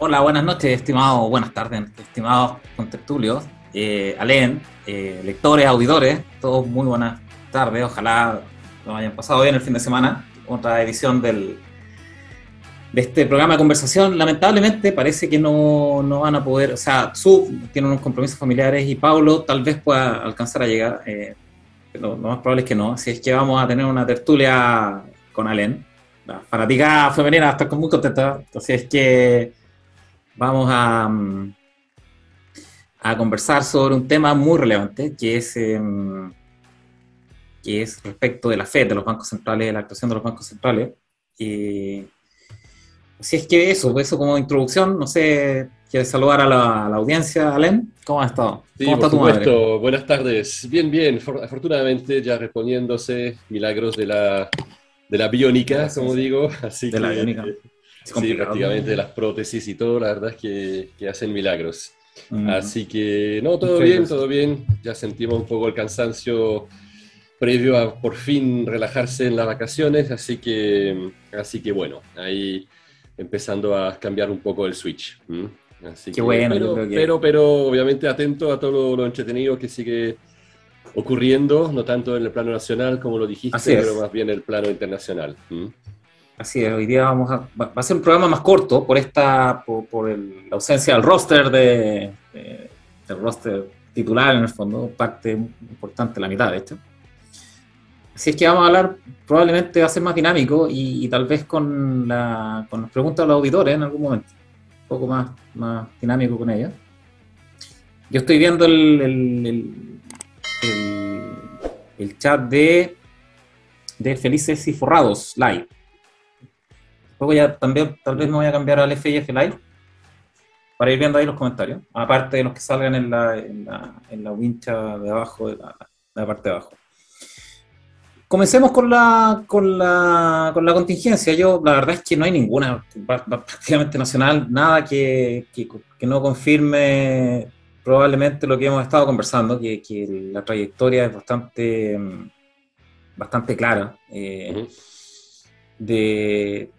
Hola, buenas noches, estimados, buenas tardes, estimados contertulios, eh, Alén, eh, lectores, auditores, todos muy buenas tardes, ojalá lo hayan pasado bien el fin de semana, otra edición del, de este programa de conversación. Lamentablemente parece que no, no van a poder, o sea, Sub tiene unos compromisos familiares y Pablo tal vez pueda alcanzar a llegar, eh, pero lo más probable es que no, así es que vamos a tener una tertulia con Alén. La fanática femenina estar muy contenta, así es que vamos a, mm, a conversar sobre un tema muy relevante, que es, em, que es respecto de la FED, de los bancos centrales, de la actuación de los bancos centrales. Y, así es que eso, eso como introducción, no sé, ¿quieres saludar a la, a la audiencia, Alem? ¿Cómo has estado? Sí, ¿Cómo por está tu supuesto. madre? Buenas tardes. Bien, bien. For- afortunadamente ya reponiéndose milagros de la, de la biónica, como digo. Así De la que, biónica. eh, Es Sí, prácticamente de las prótesis y todo, la verdad es que, que hacen milagros. Mm. Así que, no, todo Increíble. bien, todo bien. Ya sentimos un poco el cansancio previo a por fin relajarse en las vacaciones, así que, así que bueno, ahí empezando a cambiar un poco el switch. ¿m? Así Qué que, bueno, pero, que- pero, pero obviamente atento a todo lo, lo entretenido que sigue ocurriendo, no tanto en el plano nacional como lo dijiste, pero más bien en el plano internacional. ¿m? Así es, hoy día vamos a, va a ser un programa más corto por esta, por, por el- la ausencia del roster de, de- del roster titular en el fondo, parte importante, la mitad de hecho. Así es que vamos a hablar, probablemente va a ser más dinámico y, y tal vez con, la, con las preguntas de los auditores en algún momento, un poco más, más dinámico con ellas. Yo estoy viendo el, el- el- el chat de, de Felices y Forrados Live. Luego ya también, tal vez me voy a cambiar al FIF Live para ir viendo ahí los comentarios, aparte de los que salgan en la, en la, en la wincha de abajo, de la, de la parte de abajo. Comencemos con la, con, la, con la contingencia. Yo, la verdad es que no hay ninguna, prácticamente nacional, nada que, que, que no confirme probablemente lo que hemos estado conversando, que, que la trayectoria es bastante, bastante clara. eh, de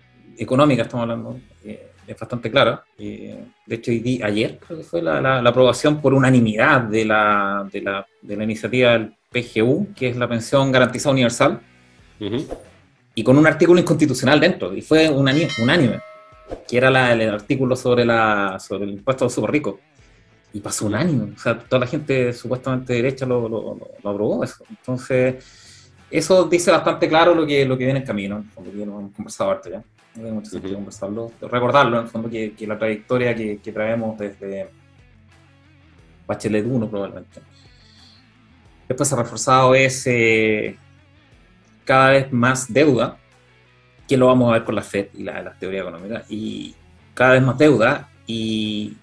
económica estamos hablando, eh, es bastante clara. Eh, de hecho, hoy ayer creo que fue la, la- la aprobación por unanimidad de la, de, la, de la iniciativa del PGU, que es la pensión garantizada universal, Ujú. y con un artículo inconstitucional dentro, y fue unánime, que era la- el artículo sobre, la, sobre el impuesto a los súper ricos. Y pasó unánime, o sea, toda la gente supuestamente derecha lo, lo- lo- lo aprobó eso. Entonces, eso dice bastante claro lo que, lo que viene en camino, fondo, que lo hemos conversado harto ya. No tiene mucho sentido conversarlo, recordarlo en el fondo que, que la trayectoria que, que traemos desde Bachelet 1 probablemente. Después se ha reforzado es eh, cada vez más deuda, que lo vamos a ver con la FED y la, la teoría económica, y cada vez más deuda, y,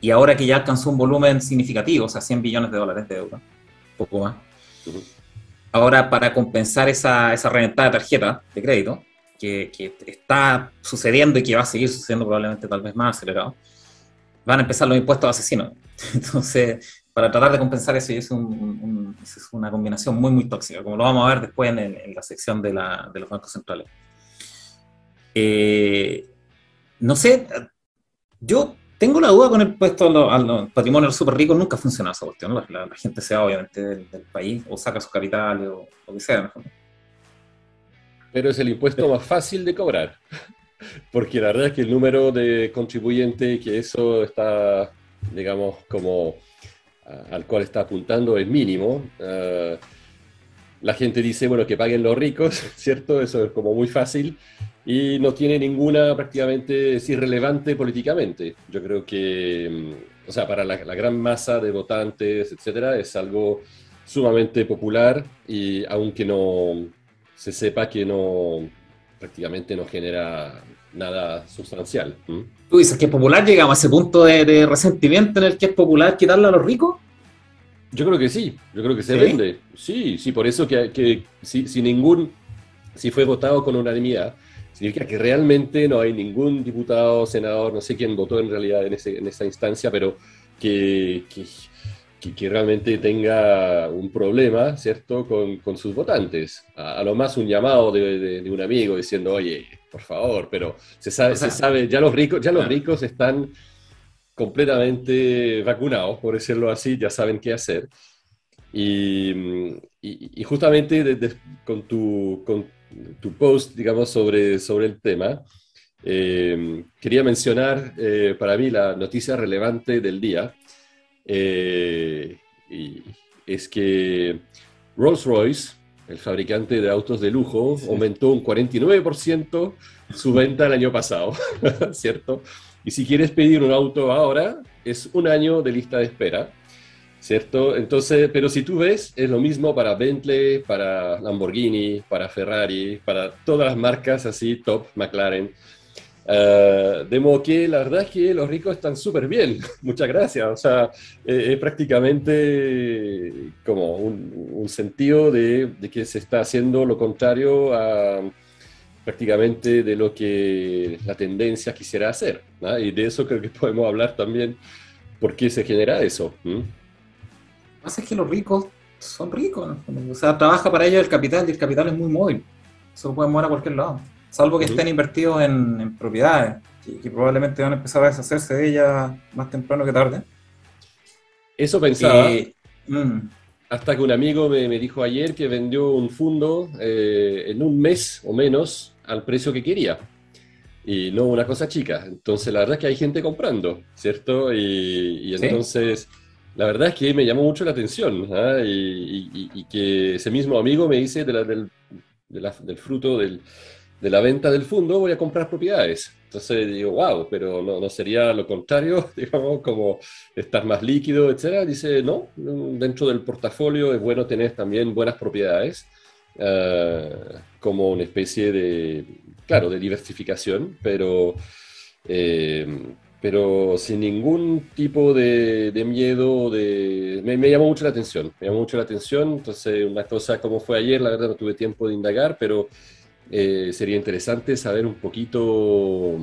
y ahora que ya alcanzó un volumen significativo, o sea, 100 billones de dólares de deuda, poco más, ahora para compensar esa, esa reventada de tarjeta de crédito, que, que está sucediendo y que va a seguir sucediendo probablemente tal vez más acelerado, van a empezar los impuestos asesinos. Entonces, para tratar de compensar eso, y es, un- un- es una combinación muy, muy tóxica, como lo vamos a ver después en, en la sección de, la- de los bancos centrales. Eh, no sé, yo tengo la duda con el impuesto a los, a patrimonios súper ricos, nunca ha funcionado esa cuestión. La, la- la gente se va obviamente del, del país o saca sus capitales o lo que sea. fondo. Pero es el impuesto más fácil de cobrar. Porque la verdad es que el número de contribuyentes que eso está, digamos, como a- al cual está apuntando es mínimo. Ah, la gente dice, bueno, que paguen los ricos, ¿cierto? Eso es como muy fácil y no tiene ninguna, prácticamente, es irrelevante políticamente. Yo creo que, mm, o sea, para la, la gran masa de votantes, etcétera, es algo sumamente popular y aunque no se sepa que no, prácticamente no genera nada sustancial. ¿m? Tú dices que es popular, llegamos a ese punto de, de resentimiento en el que es popular quitarle a los ricos. Yo creo que sí, yo creo que se ¿Sí? vende. Sí, sí, por eso que, que si, si ningún, si fue votado con unanimidad, significa que realmente no hay ningún diputado, senador, no sé quién votó en realidad en, ese, en esa instancia, pero que, que, que- que realmente tenga un problema, ¿cierto?, con, con sus votantes. A, a lo más un llamado de, de- de un amigo diciendo, oye, por favor, pero se sabe, se sabe, ya los ricos, ya los ricos están completamente vacunados, por decirlo así, ya saben qué hacer. Y, y, justamente con, tu, con tu post, digamos, sobre, sobre el tema, eh, quería mencionar eh, para mí la noticia relevante del día. Eh, y es que Rolls-Royce, el fabricante de autos de lujo, aumentó un 49% su venta el año pasado, ¿cierto? Y si quieres pedir un auto ahora, es un año de lista de espera, ¿cierto? Entonces, pero si tú ves, es lo mismo para Bentley, para Lamborghini, para Ferrari, para todas las marcas así, top, McLaren. Uh, de modo que la verdad es que los ricos están súper bien, muchas gracias. O sea, eh, es prácticamente como un, un sentido de, de, que se está haciendo lo contrario a prácticamente de lo que la tendencia quisiera hacer. Y de eso creo que podemos hablar también, por qué se genera eso. Lo que pasa es que los ricos son ricos, o sea, trabaja para ellos el capital y el capital es muy móvil, se lo pueden mover a cualquier lado, salvo que estén invertidos en, propiedades, que, probablemente van a empezar a deshacerse de ellas más temprano que tarde. Eso pensaba. Mm. hasta que un amigo me, dijo ayer que vendió un fondo eh, en un mes o menos al precio que quería. Y no una cosa chica. Entonces, la verdad es que hay gente comprando, ¿cierto? Y, entonces, la verdad es que me llamó mucho la atención. ¿ah? Y, que ese mismo amigo me dice de del, del, fruto del, de la venta del fondo, voy a comprar propiedades. Entonces digo, wow, pero no, no, sería lo contrario, digamos, como estar más líquido, etcétera. Dice, no, dentro del portafolio es bueno tener también buenas propiedades. Uh, como una especie de, claro, de diversificación, pero, eh, pero sin ningún tipo de, de miedo, de... Me, llamó mucho la atención, me llamó mucho la atención, entonces una cosa como fue ayer, la verdad no tuve tiempo de indagar, pero eh, sería interesante saber un poquito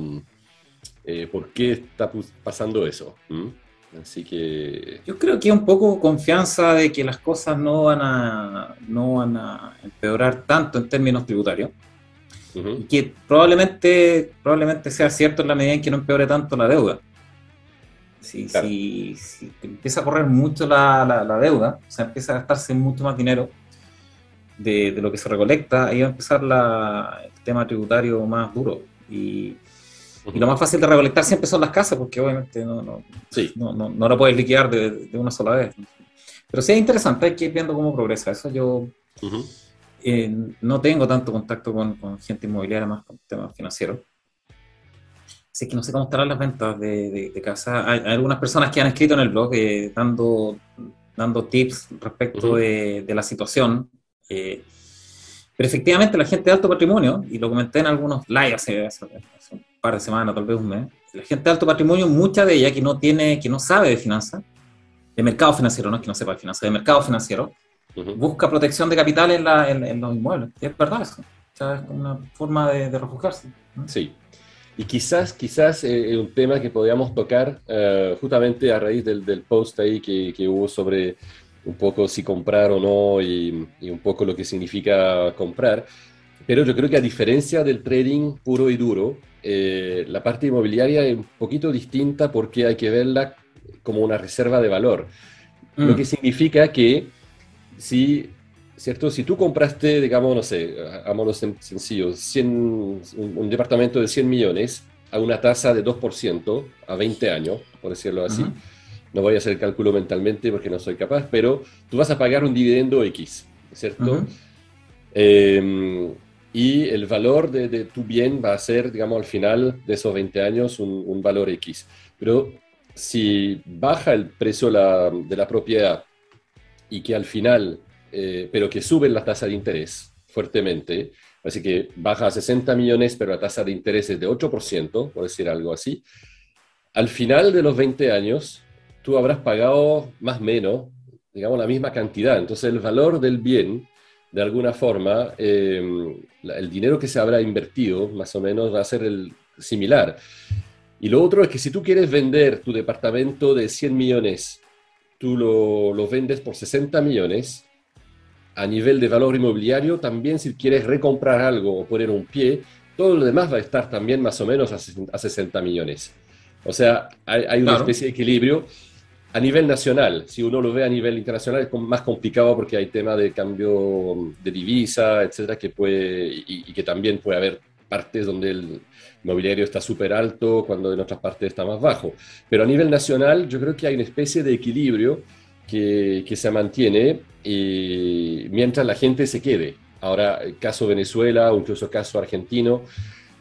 eh, por qué está pasando eso. Así que... Yo creo que un poco confianza de que las cosas no van a, no van a empeorar tanto en términos tributarios. Y que probablemente, probablemente sea cierto en la medida en que no empeore tanto la deuda. Si, si, empieza a correr mucho la, la, deuda, o sea, empieza a gastarse mucho más dinero de, de lo que se recolecta, ahí va a empezar la, el tema tributario más duro. Y, y lo más fácil de recolectar siempre son las casas, porque obviamente no, no, no, no, lo puedes liquidar de, de, una sola vez. Pero sí es interesante, hay que ir viendo cómo progresa. Eso yo eh, no tengo tanto contacto con, con, gente inmobiliaria, más con temas financieros. Así que no sé cómo estarán las ventas de, de, casa. Hay, algunas personas que han escrito en el blog eh, dando, dando tips respecto de, de, la situación. Eh, pero efectivamente la gente de alto patrimonio, y lo comenté en algunos lives hace, hace, un par de semanas, tal vez un mes, la gente de alto patrimonio, mucha de ella que no tiene, que no sabe de finanzas, de mercado financiero, no es que no sepa de finanzas, de mercado financiero, busca protección de capital en, la, en, los inmuebles. Y es verdad eso. O sea, es una forma de, refugiarse. Sí. Y quizás, quizás eh, un tema que podríamos tocar eh, justamente a raíz del, del post ahí que, que hubo sobre un poco si comprar o no y, un poco lo que significa comprar. Pero yo creo que a diferencia del trading puro y duro, eh, la parte inmobiliaria es un poquito distinta porque hay que verla como una reserva de valor. Lo mm. que significa que si, ¿cierto? si tú compraste, digamos, no sé, hagámoslo sencillo, 100, un, un, departamento de 100 millones a una tasa de 2% a 20 años, por decirlo así, no voy a hacer el cálculo mentalmente porque no soy capaz, pero tú vas a pagar un dividendo X, ¿cierto? Em, y el valor de, tu bien va a ser, digamos, al final de esos 20 años un, valor X. Pero si baja el precio de la propiedad y que al final, eh, pero que suben la tasa de interés fuertemente, así que baja a 60 millones, pero la tasa de interés es de 8%, por decir algo así, al final de los 20 años, tú habrás pagado más o menos, digamos, la misma cantidad. Entonces, el valor del bien, de alguna forma, eh, el dinero que se habrá invertido, más o menos, va a ser el similar. Y lo otro es que si tú quieres vender tu departamento de 100 millones, tú lo, lo vendes por 60 millones, a nivel de valor inmobiliario, también si quieres recomprar algo o poner un pie, todo lo demás va a estar también más o menos a 60 millones. O sea, hay, una especie de equilibrio. A nivel nacional, si uno lo ve a nivel internacional, es más complicado porque hay tema de cambio de divisa, etcétera, que puede, y, que también puede haber partes donde el mobiliario está súper alto, cuando en otras partes está más bajo. Pero a nivel nacional, yo creo que hay una especie de equilibrio que, se mantiene y mientras la gente se quede. Ahora, caso Venezuela o incluso caso argentino,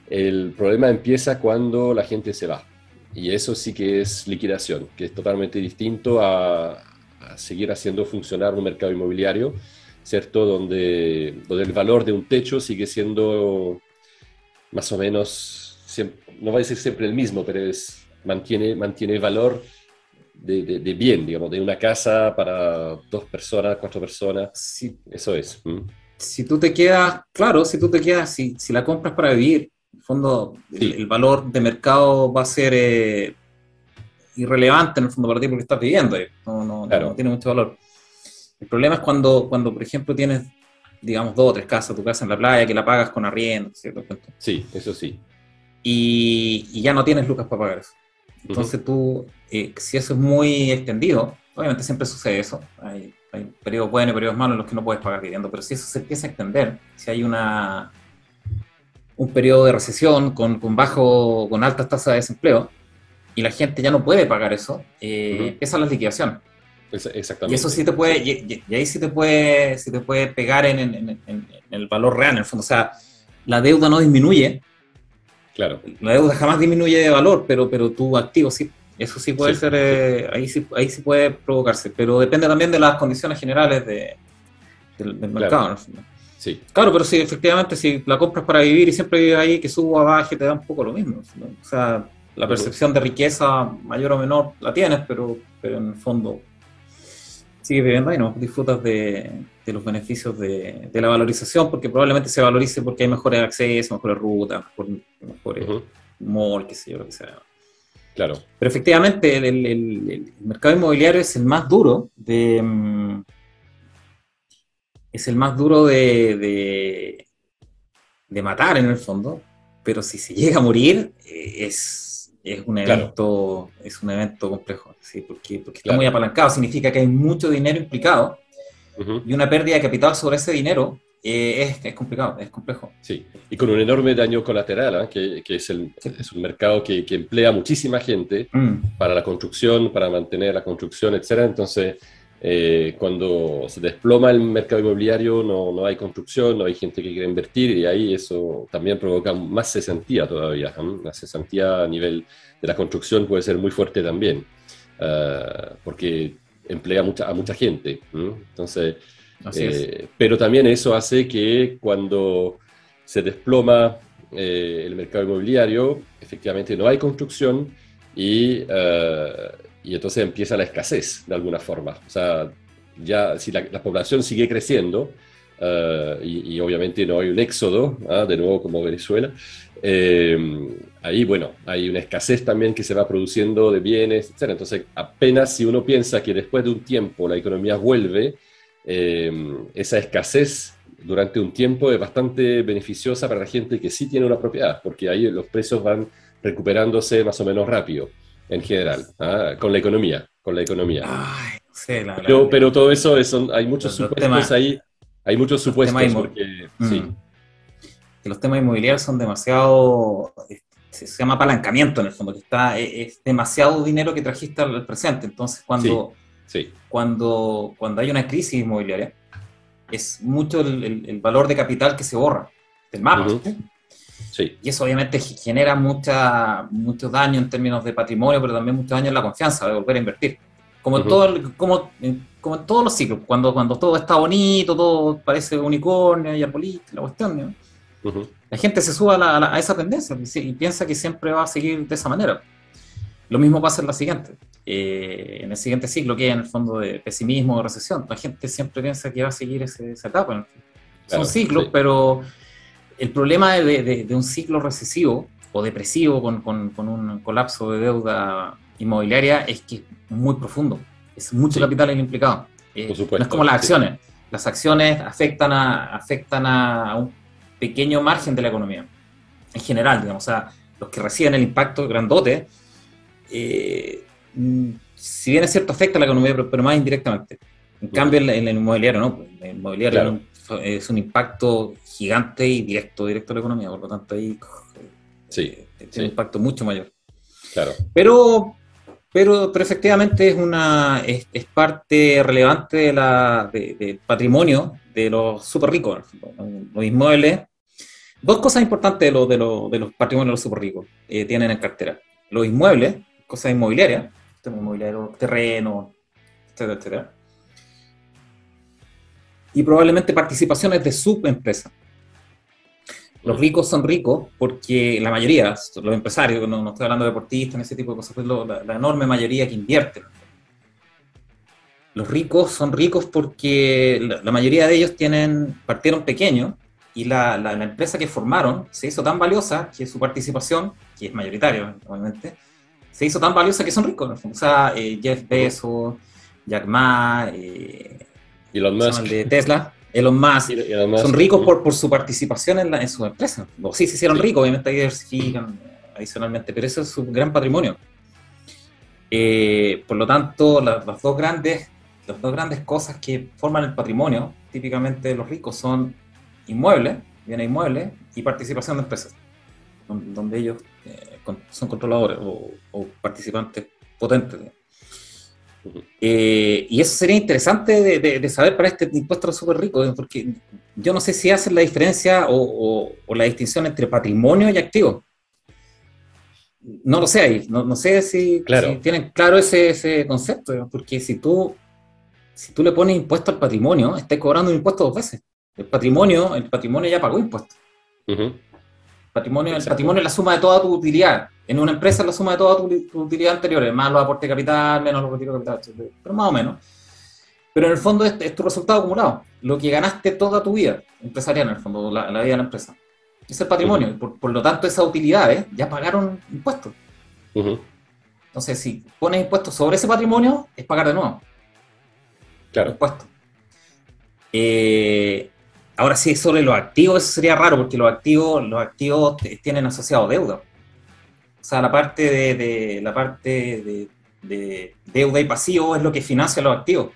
el problema empieza cuando la gente se va. Y eso sí que es liquidación, que es totalmente distinto a, seguir haciendo funcionar un mercado inmobiliario, ¿cierto? Donde, donde el valor de un techo sigue siendo más o menos, no va a ser siempre el mismo, pero es, mantiene, mantiene valor de, de, bien, digamos, de una casa para dos personas, cuatro personas. Sí. Eso es. Si tú te quedas, claro, si tú te quedas, si, si la compras para vivir, fondo, el, valor de mercado va a ser eh, irrelevante en el fondo para ti porque estás viviendo ahí. No, no, tiene mucho valor. El problema es cuando, cuando, por ejemplo, tienes, digamos, dos o tres casas, tu casa en la playa, que la pagas con arriendo, ¿cierto? Sí, eso sí. Y, ya no tienes lucas para pagar eso. Entonces tú, eh, si eso es muy extendido, obviamente siempre sucede eso. Hay, hay periodos buenos y periodos malos en los que no puedes pagar viviendo, pero si eso se empieza a extender, si hay una un periodo de recesión con, con, bajo, con altas tasas de desempleo y la gente ya no puede pagar eso, eh, empieza la liquidación. Exactamente. Y eso sí te puede, y, ahí sí te puede, sí te puede pegar en, en, en, el valor real, en el fondo. O sea, la deuda no disminuye. Claro. La deuda jamás disminuye de valor, pero, pero tu activo sí. Eso sí puede ser, eh, ahí, sí, ahí sí puede provocarse, pero depende también de las condiciones generales de, del, mercado. Sí. Claro, pero sí, efectivamente, si la compras para vivir y siempre vives ahí, que subo abajo, te da un poco lo mismo. O sea, la percepción de riqueza mayor o menor la tienes, pero, pero en el fondo sigues viviendo ahí, ¿no? Disfrutas de, de los beneficios de, de, la valorización, porque probablemente se valorice porque hay mejores accesos, mejores rutas, mejores mall, qué sé yo, lo que sea. Claro. Pero efectivamente, el, el, el mercado inmobiliario es el más duro de mm, es el más duro de, de, matar en el fondo, pero si se llega a morir eh, es, es, un evento, es un evento complejo, ¿sí? porque, porque está muy apalancado, significa que hay mucho dinero implicado y una pérdida de capital sobre ese dinero eh, es, es, complicado, es complejo. Sí, y con un enorme daño colateral, ¿ah? que, que es, el, es, un mercado que, que, emplea muchísima gente mm. para la construcción, para mantener la construcción, etc. Entonces, eh, cuando se desploma el mercado inmobiliario no, no, hay construcción, no hay gente que quiere invertir y ahí eso también provoca más cesantía todavía. La cesantía a nivel de la construcción puede ser muy fuerte también, uh, porque emplea mucha, a mucha gente. Entonces, eh, pero también eso hace que cuando se desploma eh, el mercado inmobiliario, efectivamente no hay construcción y uh, y entonces empieza la escasez de alguna forma. O sea, ya si la, población sigue creciendo, eh, y, obviamente no hay un éxodo, ¿ah? de nuevo como Venezuela, eh, ahí, bueno, hay una escasez también que se va produciendo de bienes, etc. Entonces, apenas si uno piensa que después de un tiempo la economía vuelve, eh, esa escasez durante un tiempo es bastante beneficiosa para la gente que sí tiene una propiedad, porque ahí los precios van recuperándose más o menos rápido en general, ¿ah? con la economía, con la economía. pero, todo eso, hay muchos supuestos ahí, hay muchos supuestos porque, sí. Mm. Que los temas inmobiliarios son demasiado, se, llama apalancamiento en el fondo, que está, e, es, demasiado dinero que trajiste al presente, entonces cuando, sí, cuando, cuando hay una crisis inmobiliaria, es mucho el, valor de capital que se borra del mapa. Y eso obviamente genera mucha, mucho daño en términos de patrimonio, pero también mucho daño en la confianza de volver a invertir. Como en, todo, como, como en todos los ciclos, cuando, cuando todo está bonito, todo parece unicornio y arbolito, la cuestión, la gente se sube a, esa tendencia y, piensa que siempre va a seguir de esa manera. Lo mismo pasa en la siguiente. Eh, en el siguiente ciclo, que es en el fondo de pesimismo o recesión, la gente siempre piensa que va a seguir ese, esa etapa. Son ciclos, pero el problema de, un ciclo recesivo o depresivo con, un colapso de deuda inmobiliaria es que es muy profundo. Es mucho capital el implicado. Eh, no es como las acciones. Las acciones afectan a, afectan a un pequeño margen de la economía. en general, digamos, o sea, los que reciben el impacto grandote, eh, mm, si bien es cierto, afecta a la economía, pero, más indirectamente. En cambio, en, el inmobiliario, ¿no? El inmobiliario es un impacto gigante y directo, directo a la economía, por lo tanto ahí sí, tiene un impacto mucho mayor. Claro. Pero, pero, pero efectivamente es, una, es, parte relevante de la, del patrimonio de los súper ricos, los inmuebles. Dos cosas importantes de, lo, de, lo, de los patrimonios de los súper ricos eh, tienen en cartera. Los inmuebles, cosas inmobiliarias, inmobiliario, terreno, etcétera, etcétera. Y probablemente participaciones de subempresas. Los ricos son ricos porque la mayoría, los empresarios, no, no estoy hablando de deportistas, en ese tipo de cosas, pues la, enorme mayoría que invierte. Los ricos son ricos porque la, mayoría de ellos tienen, partieron pequeños y la, la, empresa que formaron se hizo tan valiosa que su participación, que es mayoritaria, obviamente, se hizo tan valiosa que son ricos. O sea, eh, Jeff Bezos, Jack Ma, eh, Elon Musk. de Tesla, Elon Musk, son ricos por, por su participación en, la, en su empresa. O sí, se hicieron ricos, obviamente ahí diversifican adicionalmente, pero eso es su gran patrimonio. Eh, por lo tanto, las, dos grandes, las dos grandes cosas que forman el patrimonio, típicamente de los ricos, son inmuebles, bienes inmuebles, y participación de empresas, donde ellos son controladores o, participantes potentes. Eh, y eso sería interesante de, saber para este impuesto a los super ricos, porque yo no sé si hacen la diferencia o, la distinción entre patrimonio y activo. No lo sé ahí, no, sé si, tienen claro ese, concepto, porque si tú, si tú le pones impuesto al patrimonio, estás cobrando un impuesto dos veces. El patrimonio, el patrimonio ya pagó impuestos. Patrimonio, el patrimonio es la suma de toda tu utilidad. En una empresa es la suma de toda tu, utilidad anterior, más los aportes de capital, menos los retiros de capital, pero más o menos. Pero en el fondo es, tu resultado acumulado, lo que ganaste toda tu vida empresarial, en el fondo, la, vida de la empresa. Es el patrimonio, por, lo tanto esas utilidades ya pagaron impuestos. Entonces, si pones impuestos sobre ese patrimonio, es pagar de nuevo. Claro. Impuestos. Eh, Ahora sí, sobre los activos, eso sería raro, porque los activos, los activos tienen asociado deuda. O sea, la parte de, la parte de, deuda y pasivo es lo que financia los activos.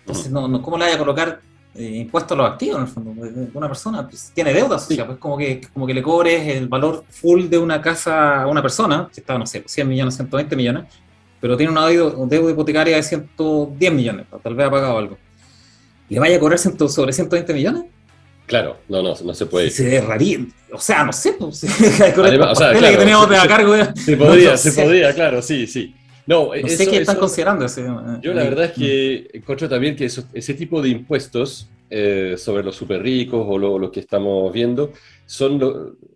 Entonces, no, ¿cómo le vaya a colocar eh, impuestos a los activos en el fondo? Una persona pues, tiene deuda, o sea, pues como que, como que le cobres el valor full de una casa a una persona, que está, no sé, 100 millones, 120 millones, pero tiene una deuda, hipotecaria de 110 millones, tal vez ha pagado algo le vaya a cobrar sobre 120 millones. Claro, no, no, no se puede. Se derraría, o sea, no sé, pues, Además, o sea, claro, que teníamos de a cargo. Se podría, se podría, claro, sí, sí. No, no sé qué están considerando. Ese, yo la verdad es que encuentro también que ese tipo de impuestos eh, sobre los super ricos o lo, que estamos viendo son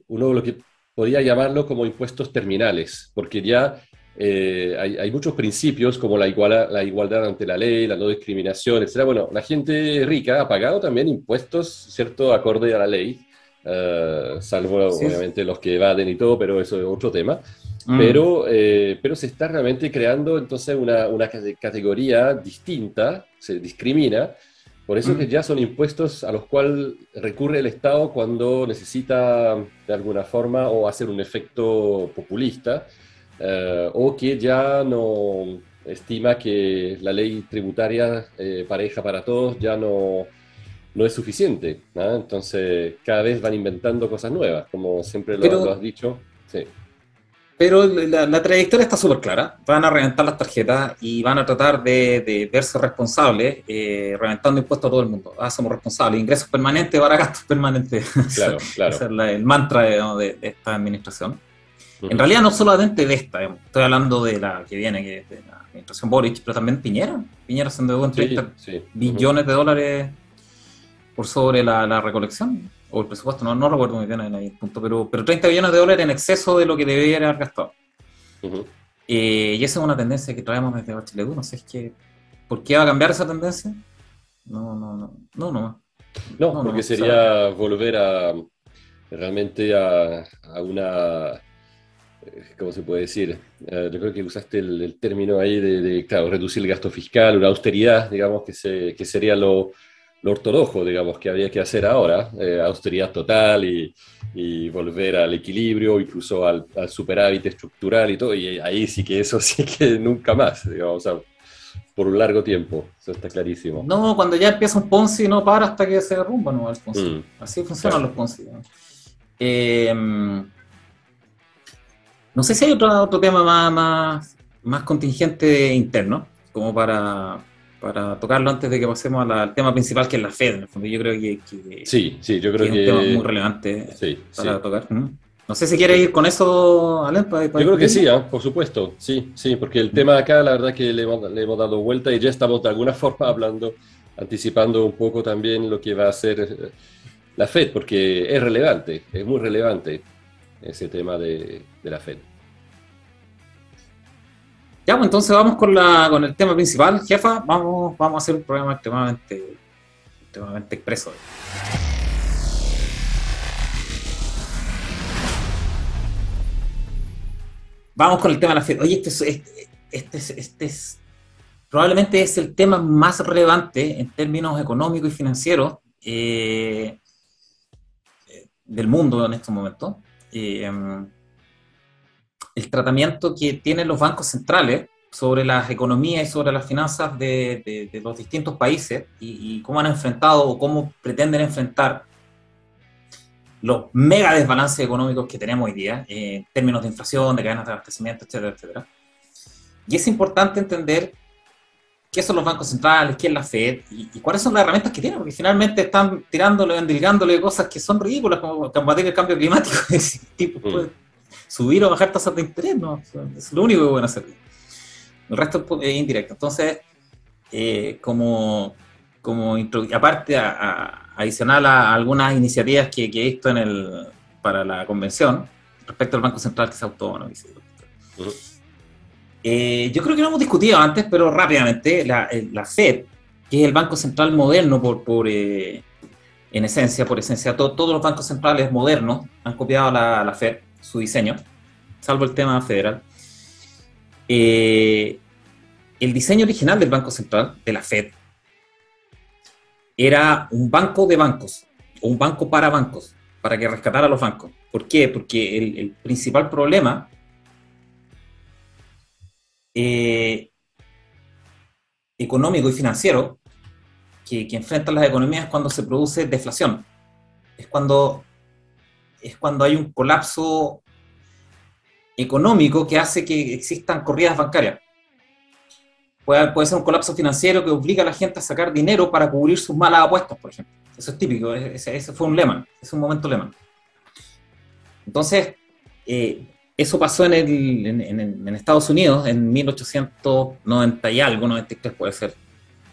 uno de lo que podría llamarlo como impuestos terminales, porque ya eh, hay, muchos principios como la, la igualdad ante la ley, la no discriminación, etc. Bueno, la gente rica ha pagado también impuestos, ¿cierto?, acorde a la ley, eh, salvo obviamente los que evaden y todo, pero eso es otro tema. Mm. Pero, eh, pero se está realmente creando entonces una, una categoría distinta, se discrimina, por eso que mm. ya son impuestos a los cuales recurre el Estado cuando necesita de alguna forma o hacer un efecto populista. Eh, o que ya no estima que la ley tributaria eh, pareja para todos ya no, no es suficiente. Entonces, cada vez van inventando cosas nuevas, como siempre lo, has dicho. Sí. Pero la, trayectoria está súper clara. Van a reventar las tarjetas y van a tratar de, verse responsables, eh, reventando impuestos a todo el mundo. Ah, somos responsables. Ingresos permanentes para gastos permanentes. Claro, claro. Ese es el mantra de, de esta administración. En realidad no solamente de esta, estoy hablando de la que viene, que es de la administración Boric, pero también Piñera. Piñera se endeudó en 30 billones de dólares por sobre la, recolección, o el presupuesto, no, no recuerdo muy bien el punto, pero, pero 30 billones de dólares en exceso de lo que debería haber gastado. Eh, y esa es una tendencia que traemos desde Bachelet no sé, es que, ¿por qué va a cambiar esa tendencia? No, no, no, no, no. No, porque sería volver a realmente a una ¿cómo se puede decir? Eh, yo creo que usaste el, término ahí de, claro, reducir el gasto fiscal, una austeridad, digamos, que, se, que sería lo, lo, ortodoxo, digamos, que había que hacer ahora, eh, austeridad total y, y volver al equilibrio, incluso al, al, superávit estructural y todo, y ahí sí que eso sí que nunca más, digamos, o sea, por un largo tiempo, eso está clarísimo. No, cuando ya empieza un Ponzi no para hasta que se derrumba no, el Ponzi. Mm, Así funcionan claro. los Ponzi. ¿no? Eh, no sé si hay otro, otro tema más, más, más contingente interno, como para, para tocarlo antes de que pasemos al tema principal que es la Fed. En el fondo. Yo creo que, que sí, sí, yo creo que, que, es un tema muy relevante sí, para sí. tocar. No sé si quiere ir con eso, Alem. Para, para yo creo que sí, ¿eh? por supuesto, sí, sí, porque el tema acá, la verdad que le hemos, le hemos, dado vuelta y ya estamos de alguna forma hablando, anticipando un poco también lo que va a hacer eh, la Fed, porque es relevante, es muy relevante ese tema de, de la Fed. Ya, pues entonces vamos con, la, con el tema principal, jefa. Vamos, vamos a hacer un programa extremadamente, extremadamente expreso. Vamos con el tema de la Fed. Oye, este, este, este, este es, probablemente es el tema más relevante en términos económicos y financieros eh, del mundo en este momento. Eh, el tratamiento que tienen los bancos centrales sobre las economías y sobre las finanzas de, de, de los distintos países y, y, cómo han enfrentado o cómo pretenden enfrentar los mega desbalances económicos que tenemos hoy día eh, en términos de inflación, de cadenas de abastecimiento, etcétera, etcétera. Y es importante entender qué son los bancos centrales, qué es la Fed y, y cuáles son las herramientas que tienen, porque finalmente están tirándole, endilgándole cosas que son ridículas, como combatir el cambio climático. tipo, mm. subir o bajar tasas de interés, no, es lo único que pueden hacer. El resto es indirecto. Entonces, eh, como, como aparte, a, a, adicional a algunas iniciativas que, que, he visto en el, para la convención, respecto al Banco Central que se autónomo. Uh -huh. Eh, yo creo que lo hemos discutido antes, pero rápidamente, la, la FED, que es el Banco Central moderno por, por eh, en esencia, por esencia, to, todos los bancos centrales modernos han copiado la, la FED su diseño, salvo el tema federal. Eh, el diseño original del Banco Central, de la Fed, era un banco de bancos, o un banco para bancos, para que rescatara a los bancos. ¿Por qué? Porque el, el principal problema eh, económico y financiero que, que enfrentan las economías cuando se produce deflación. Es cuando es cuando hay un colapso económico que hace que existan corridas bancarias. Puede, puede, ser un colapso financiero que obliga a la gente a sacar dinero para cubrir sus malas apuestas, por ejemplo. Eso es típico, ese, fue un Lehman, es un momento Lehman. Entonces, eh, eso pasó en, el, en, en, en, Estados Unidos en 1890 y algo, 93 puede ser.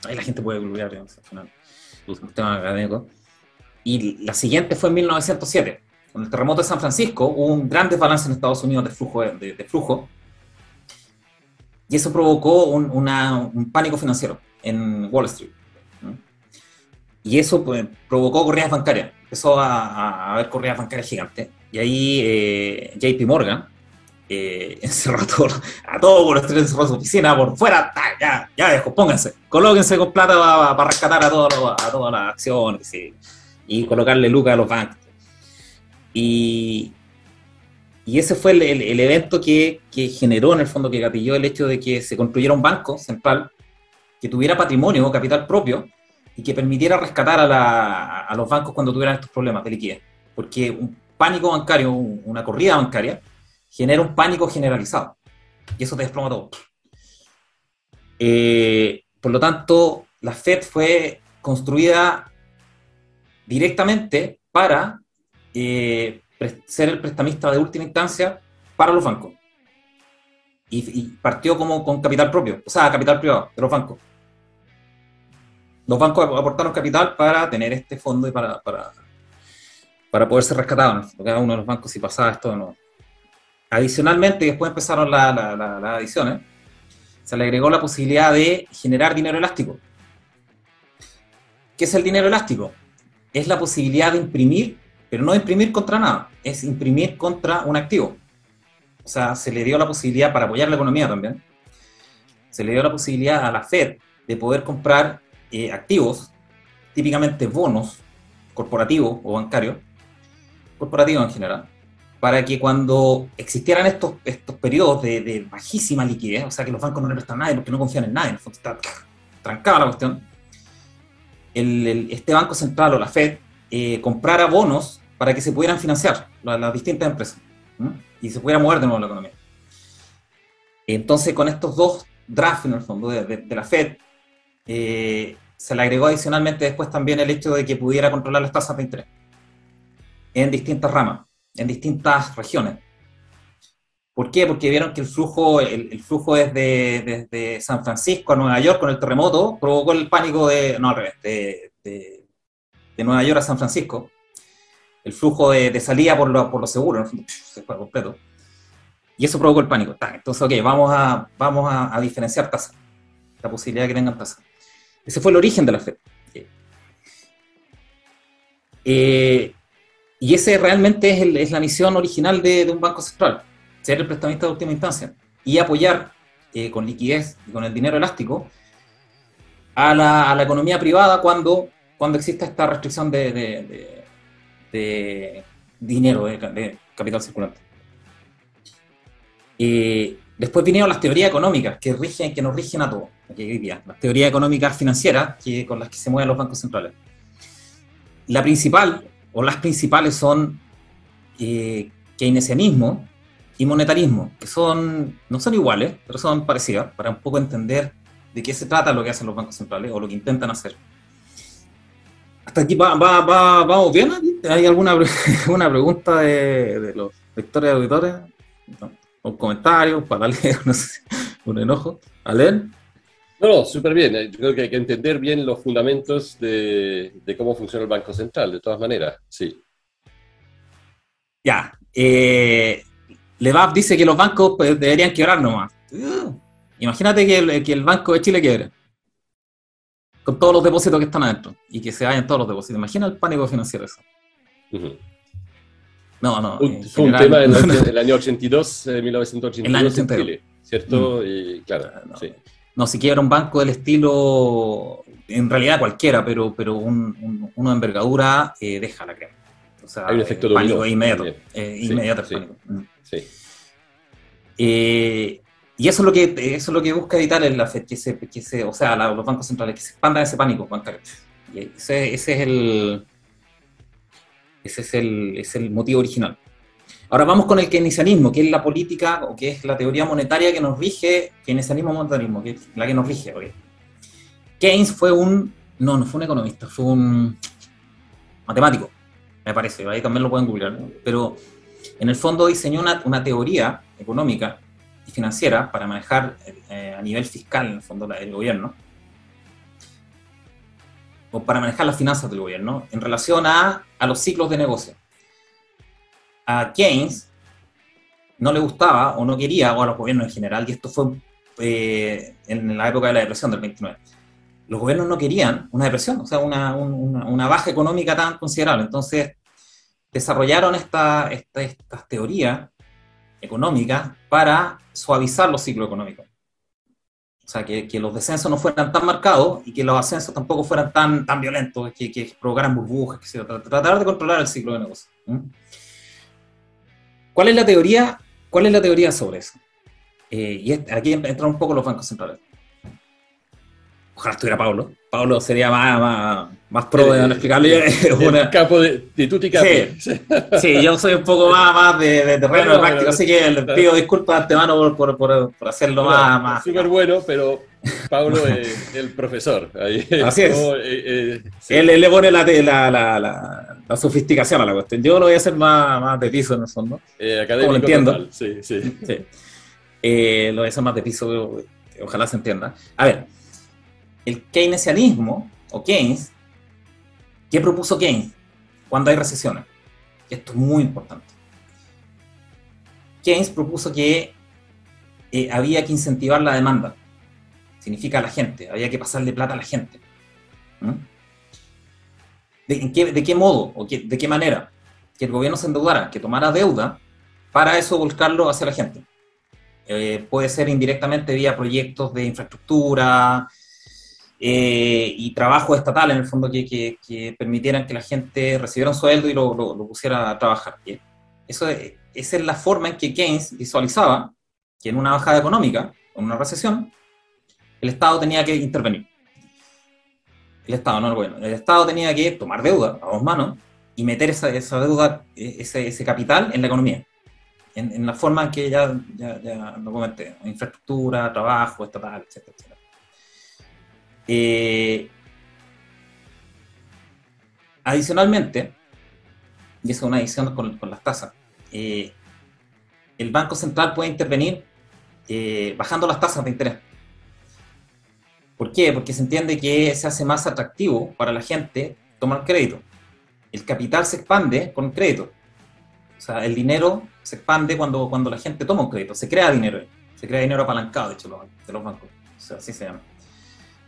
Ahí la gente puede googlear, al final, tema académico. Y la siguiente fue en 1907 con el terremoto de San Francisco hubo un gran desbalance en Estados Unidos de flujo, de, de flujo y eso provocó un, una, un, pánico financiero en Wall Street. Y eso pues, provocó corridas bancarias. Empezó a, a, haber corridas bancarias gigantes. Y ahí eh, JP Morgan eh, encerró a todo, a todo Wall Street, encerró su oficina por fuera. Ya, ya dejo, pónganse, colóquense con plata para, para rescatar a, todo, a todas las acciones y, y colocarle lucas a los bancos. Y, y ese fue el, el, el evento que, que, generó, en el fondo, que gatilló el hecho de que se construyera un banco central que tuviera patrimonio capital propio y que permitiera rescatar a, la, a, los bancos cuando tuvieran estos problemas de liquidez. Porque un pánico bancario, una corrida bancaria, genera un pánico generalizado. Y eso te desploma todo. Eh, por lo tanto, la Fed fue construida directamente para eh, ser el prestamista de última instancia para los bancos. Y, partió como con capital propio, o sea, capital privado de los bancos. Los bancos aportaron capital para tener este fondo y para, para, para poder ser rescatados. Cada uno de los bancos, si pasaba esto no. Adicionalmente, después empezaron las la, la, la adiciones, se le agregó la posibilidad de generar dinero elástico. ¿Qué es el dinero elástico? Es la posibilidad de imprimir pero no imprimir contra nada, es imprimir contra un activo. O sea, se le dio la posibilidad para apoyar la economía también, se le dio la posibilidad a la Fed de poder comprar eh, activos, típicamente bonos corporativos o bancarios, corporativos en general, para que cuando existieran estos, estos periodos de, bajísima liquidez, o sea que los bancos no le prestan a nadie porque no confían en nadie, está trancada la cuestión, este Banco Central o la Fed eh, comprara bonos para que se pudieran financiar las, distintas empresas y se pudiera mover de nuevo la economía. Entonces, con estos dos drafts en el fondo de, la Fed, eh, se le agregó adicionalmente después también el hecho de que pudiera controlar las tasas de interés en distintas ramas, en distintas regiones. ¿Por qué? Porque vieron que el flujo, el, flujo desde, desde, San Francisco a Nueva York con el terremoto provocó el pánico de, no al revés, de, de Nueva York a San Francisco. El flujo de, salida por, lo, por los seguros, se fue completo. Y eso provocó el pánico. Entonces, ok, vamos a, vamos a, diferenciar tasas, la posibilidad de que tengan tasas. Ese fue el origen de la FED. Eh, y ese realmente es, la misión original de, un banco central ser el prestamista de última instancia y apoyar eh, con liquidez y con el dinero elástico a la, economía privada cuando, cuando exista esta restricción de, dinero, de, capital circulante. y después vinieron las teorías económicas que, rigen, que nos rigen a todos, las teorías económicas financieras con las que se mueven los bancos centrales. La principal, o las principales son eh, keynesianismo, y monetarismo, que son, no son iguales, pero son parecidas, para un poco entender de qué se trata lo que hacen los bancos centrales o lo que intentan hacer. Hasta aquí va, va, va, vamos bien. ¿Hay alguna una pregunta de, los lectores y auditores? ¿Un comentario para leer? No sé, un enojo. ¿A leer? No, no, súper bien. Yo creo que hay que entender bien los fundamentos de, de cómo funciona el Banco Central, de todas maneras, sí. Ya. Eh, Levap dice que los bancos pues, deberían quebrar nomás. imagínate que el, que el, Banco de Chile quiebre. Con todos los depósitos que están adentro. Y que se vayan todos los depósitos. Imagina el pánico financiero eso. No, no. fue un tema en el, año 82, 1982 el año en Chile, ¿cierto? Mm. Y claro, no, sí. No, si quiebra un banco del estilo, en realidad cualquiera, pero, pero un, uno de envergadura, eh, deja la crema. O sea, Hay un efecto pánico inmediato. Eh, inmediato el pánico. Mm. Sí. Eh, y eso es lo que eso es lo que busca evitar el, la que se, que se, o sea, los bancos centrales, que se expandan ese pánico bancario. ese, ese, es el ese es el, es el motivo original. Ahora vamos con el keynesianismo, que es la política o que es la teoría monetaria que nos rige, keynesianismo monetarismo, que es la que nos rige. Keynes fue un, no, no fue un economista, fue un matemático, me parece, ahí también lo pueden googlear, pero en el fondo diseñó una, teoría económica y financiera para manejar eh, a nivel fiscal, en el fondo, el gobierno, o para manejar las finanzas del gobierno, en relación a, los ciclos de negocio. A Keynes no le gustaba o no quería, o a los gobiernos en general, y esto fue eh, en la época de la depresión del 29, los gobiernos no querían una depresión, o sea, una, una baja económica tan considerable. Entonces, desarrollaron esta, estas teorías económicas para suavizar los ciclos económicos. O sea, que, los descensos no fueran tan marcados y que los ascensos tampoco fueran tan, tan violentos, que, que provocaran burbujas, que tratar de controlar el ciclo de negocio. ¿Cuál es la teoría? ¿Cuál es la teoría sobre eso? Eh, y aquí entran un poco los bancos centrales. Ojalá estuviera Pablo. Pablo sería más, más, más pro de explicarle. El capo de, de tutti sí, sí, yo soy un poco más, más de, terreno de práctico, así que le pido disculpas de antemano por, por, por, hacerlo más, más. Súper bueno, pero Pablo es el profesor. así es. Eh, eh, él, le pone la, la, la, la, sofisticación a la cuestión. Yo lo voy a hacer más, más de piso en el fondo. Eh, académico como entiendo. Sí, sí. sí. Eh, lo voy a hacer más de piso, ojalá se entienda. A ver el keynesianismo, o Keynes, ¿qué propuso Keynes cuando hay recesiones? Esto es muy importante. Keynes propuso que eh, había que incentivar la demanda. Significa a la gente, había que pasarle plata a la gente. ¿Mm? ¿De, qué, modo o de qué manera? Que el gobierno se endeudara, que tomara deuda para eso volcarlo hacia la gente. Eh, puede ser indirectamente vía proyectos de infraestructura, eh, y trabajo estatal en el fondo que, que, permitieran que la gente recibiera un sueldo y lo, lo, pusiera a trabajar. Eso, esa es la forma en que Keynes visualizaba que en una bajada económica, en una recesión, el Estado tenía que intervenir. El Estado, no el gobierno. El Estado tenía que tomar deuda a dos manos y meter esa, esa deuda, ese, ese, capital en la economía. En, en, la forma en que ya, ya, ya lo comenté, infraestructura, trabajo, estatal, etcétera, etcétera. Eh, adicionalmente, y eso es una adición con, las tasas, eh, el Banco Central puede intervenir eh, bajando las tasas de interés. ¿Por qué? Porque se entiende que se hace más atractivo para la gente tomar crédito. El capital se expande con crédito. O sea, el dinero se expande cuando, cuando la gente toma un crédito. Se crea dinero. Se crea dinero apalancado, de hecho, de los bancos. O sea, así se llama.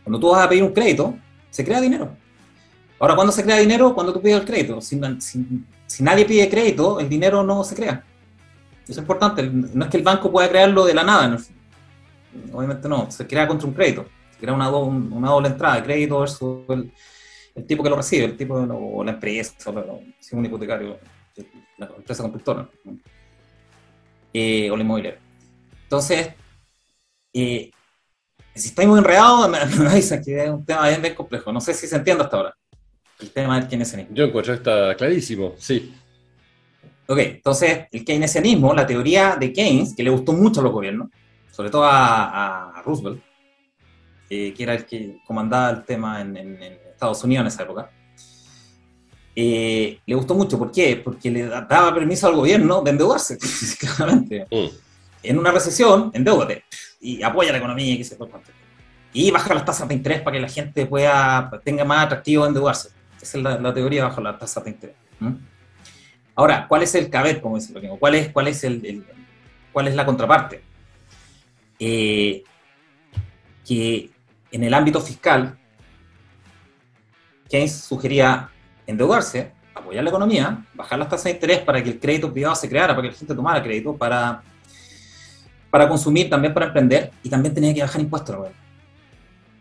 Cuando tú vas a pedir un crédito, se crea dinero. Ahora, ¿cuándo se crea dinero? Cuando tú pides el crédito. Si, nadie pide crédito, el dinero no se crea. Eso es importante. No es que el banco pueda crearlo de la nada. Obviamente no. Se crea contra un crédito. Se crea una, doble entrada de crédito versus el, tipo que lo recibe, el tipo o la empresa, o si un hipotecario, la empresa constructora eh, o la inmobiliaria. Entonces, eh, si estoy muy enredado, me, avisa que es un tema bien, complejo. No sé si se entiende hasta ahora. El tema del keynesianismo. Yo encuentro está clarísimo, sí. Ok, entonces el keynesianismo, la teoría de Keynes, que le gustó mucho a los gobiernos, sobre todo a, Roosevelt, que era el que comandaba el tema en, Estados Unidos en esa época, eh, le gustó mucho. ¿Por qué? Porque le daba permiso al gobierno de endeudarse, claramente. Mm. En una recesión, endeudate y apoya la economía y qué sé Y baja las tasas de interés para que la gente pueda, tenga más atractivo endeudarse. Esa es la, teoría bajo las tasas de interés. Ahora, ¿cuál es el caber, como dice lo ¿Cuál es, cuál es, el, cuál es la contraparte? Eh, que en el ámbito fiscal, Keynes sugería endeudarse, apoyar la economía, bajar las tasas de interés para que el crédito privado se creara, para que la gente tomara crédito, para para consumir, también para emprender, y también tenía que bajar impuestos,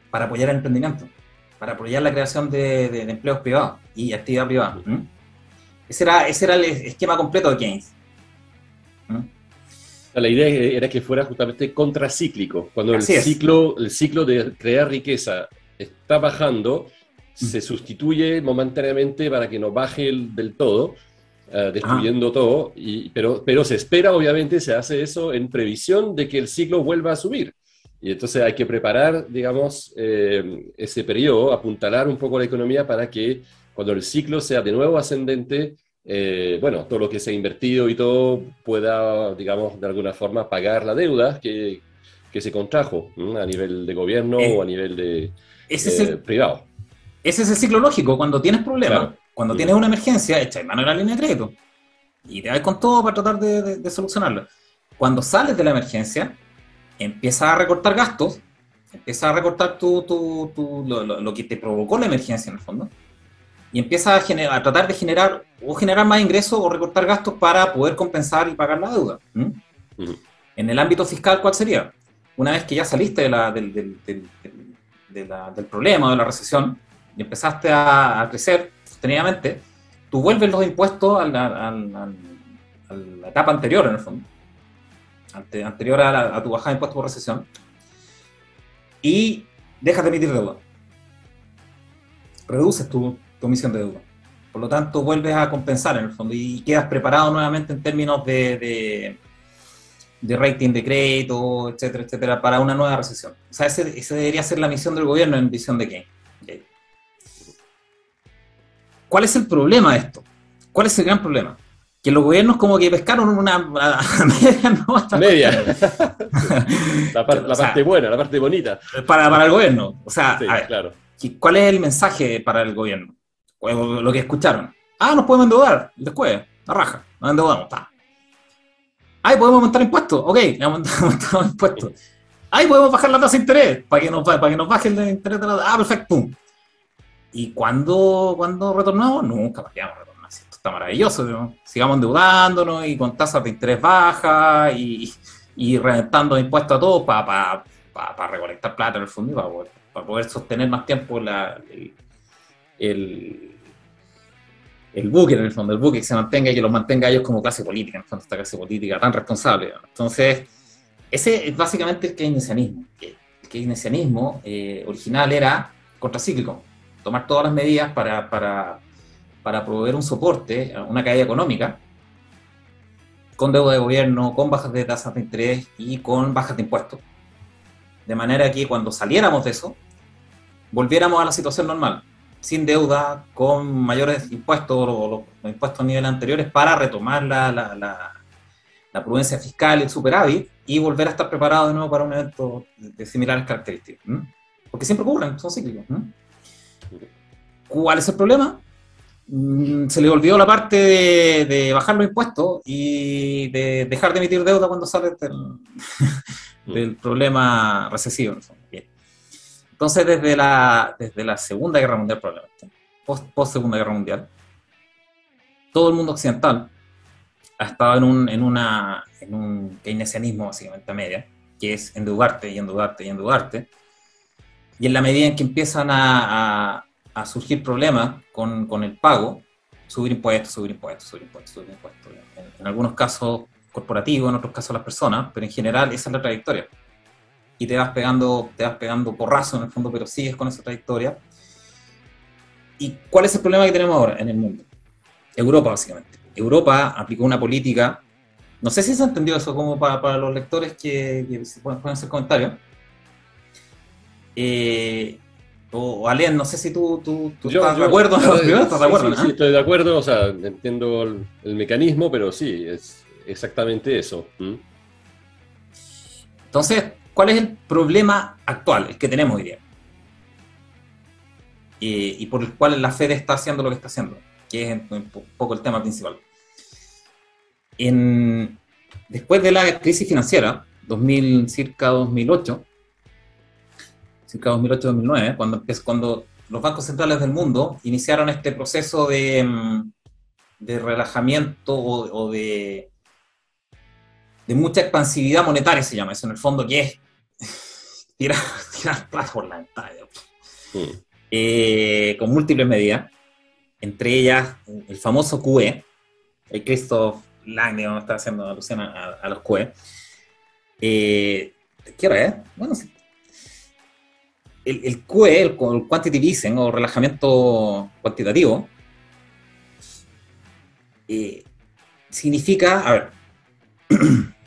para apoyar el emprendimiento, para apoyar la creación de, empleos privados y actividad privada. Ese, era, ese era el esquema completo de Keynes. La idea era que fuera justamente contracíclico. Cuando el ciclo, el ciclo de crear riqueza está bajando, se sustituye momentáneamente para que no baje del todo eh, destruyendo todo, y, pero, pero se espera, obviamente, se hace eso en previsión de que el ciclo vuelva a subir. Y entonces hay que preparar, digamos, eh, ese periodo, apuntalar un poco la economía para que cuando el ciclo sea de nuevo ascendente, eh, bueno, todo lo que se ha invertido y todo pueda, digamos, de alguna forma pagar la deuda que, que se contrajo a nivel de gobierno o a nivel de ese es el, privado. Ese es el ciclo lógico. Cuando tienes problemas, cuando tienes una emergencia, echas mano de la línea de crédito y te vas con todo para tratar de, solucionarlo. Cuando sales de la emergencia, empiezas a recortar gastos, empiezas a recortar tu, tu, lo, que te provocó la emergencia en el fondo, y empiezas a, a, tratar de generar o generar más ingresos o recortar gastos para poder compensar y pagar la deuda. En el ámbito fiscal, ¿cuál sería? Una vez que ya saliste de la, del, del, del, problema, de la recesión, y empezaste a, a crecer, sostenidamente, tú vuelves los impuestos a la, etapa anterior, en el fondo, anterior a, tu bajada de impuestos por recesión, y dejas de emitir deuda. Reduces tu, emisión de deuda. Por lo tanto, vuelves a compensar en el fondo y quedas preparado nuevamente en términos de, de, rating de crédito, etcétera, etcétera, para una nueva recesión. O sea, esa debería ser la misión del gobierno en visión de Keynes. ¿Cuál es el problema de esto? ¿Cuál es el gran problema? Que los gobiernos como que pescaron una media, ¿no? media. la, parte buena, la parte bonita. Para, para el gobierno. O sea, claro. ¿cuál es el mensaje para el gobierno? Lo que escucharon. Ah, nos podemos endeudar después, la raja, nos endeudamos. está. Ay, podemos aumentar impuestos. Ok, le aumentamos impuestos. Ay, podemos bajar la tasa de interés para que nos, para que nos baje el interés de la Ah, perfecto. ¿Y cuándo, cuando retornamos? Nunca, ¿para vamos a retornar? Esto está maravilloso, sigamos endeudándonos y con tasas de interés bajas y, y reventando impuestos a todos para recolectar plata en el fondo y para para poder sostener más tiempo la, el, el, buque, en el fondo, el buque que se mantenga y que los mantenga ellos como clase política, en el fondo, esta clase política tan responsable. Entonces, ese es básicamente el keynesianismo. El keynesianismo eh, original era contracíclico, tomar todas las medidas para, para, para proveer un soporte a una caída económica con deuda de gobierno, con bajas de tasas de interés y con bajas de impuestos. De manera que cuando saliéramos de eso, volviéramos a la situación normal, sin deuda, con mayores impuestos o los, impuestos a nivel anteriores para retomar la, la, prudencia fiscal el superávit y volver a estar preparado de nuevo para un evento de similares características. Porque siempre ocurren, son cíclicos. ¿Cuál es el problema? Mm, se le olvidó la parte de, bajar los impuestos y de dejar de emitir deuda cuando sale del, del problema recesivo. Entonces, desde la, desde la Segunda Guerra Mundial, probablemente, post, post Segunda Guerra Mundial, todo el mundo occidental ha estado en un, en una, en un keynesianismo básicamente a media, que es endeudarte y endeudarte y endeudarte. Y en la medida en que empiezan a, a, surgir problemas con, con, el pago, subir impuestos, subir impuestos, subir impuestos, subir impuestos. En, en algunos casos corporativo, en otros casos las personas, pero en general esa es la trayectoria. Y te vas pegando, te vas pegando porrazo en el fondo, pero sigues con esa trayectoria. ¿Y cuál es el problema que tenemos ahora en el mundo? Europa, básicamente. Europa aplicó una política, no sé si se ha entendido eso como para, para los lectores que, que pueden, hacer comentarios. Eh, o Alén, no sé si tú, tú, estás de acuerdo. ¿Estás de acuerdo? Sí, estoy de acuerdo, o sea, entiendo el, el mecanismo, pero sí, es, exactamente eso. Entonces, ¿cuál es el problema actual, el que tenemos hoy día? y por el cual la Fed está haciendo lo que está haciendo, que es un poco el tema principal. Después de la crisis financiera, 2000, circa 2008, circa 2008-2009, cuando, cuando los bancos centrales del mundo iniciaron este proceso de, mm, de relajamiento o de de mucha expansividad monetaria, se llama eso en el fondo, que es tirar, tirar plata por la ventana. Eh, con múltiples medidas, entre ellas el famoso QE, el Christoph Lange está haciendo alusión a, los QE. Eh, ¿Qué hora es? Bueno, sí. El, el QE, el, Quantitative Easing o relajamiento cuantitativo, eh, significa, a ver,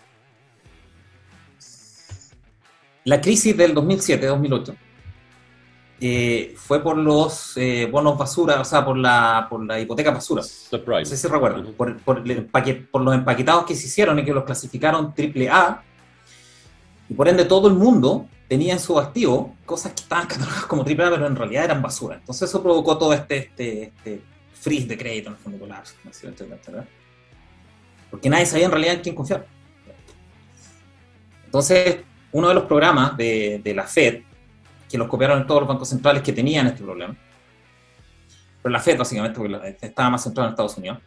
La crisis del 2007-2008 eh, fue por los eh, bonos basura, o sea, por la, por la hipoteca basura. No sé si recuerdan. por, por, los empaquetados que se hicieron y que los clasificaron triple A. Y por ende todo el mundo tenía en su activo cosas que estaban catalogadas como triple A, pero en realidad eran basura. Entonces eso provocó todo este, este, este freeze de crédito en el fondo colapso, Porque nadie sabía en realidad en quién confiar. Entonces, uno de los programas de, la Fed, que los copiaron en todos los bancos centrales que tenían este problema, pero la Fed básicamente, estaba más centrado en Estados Unidos,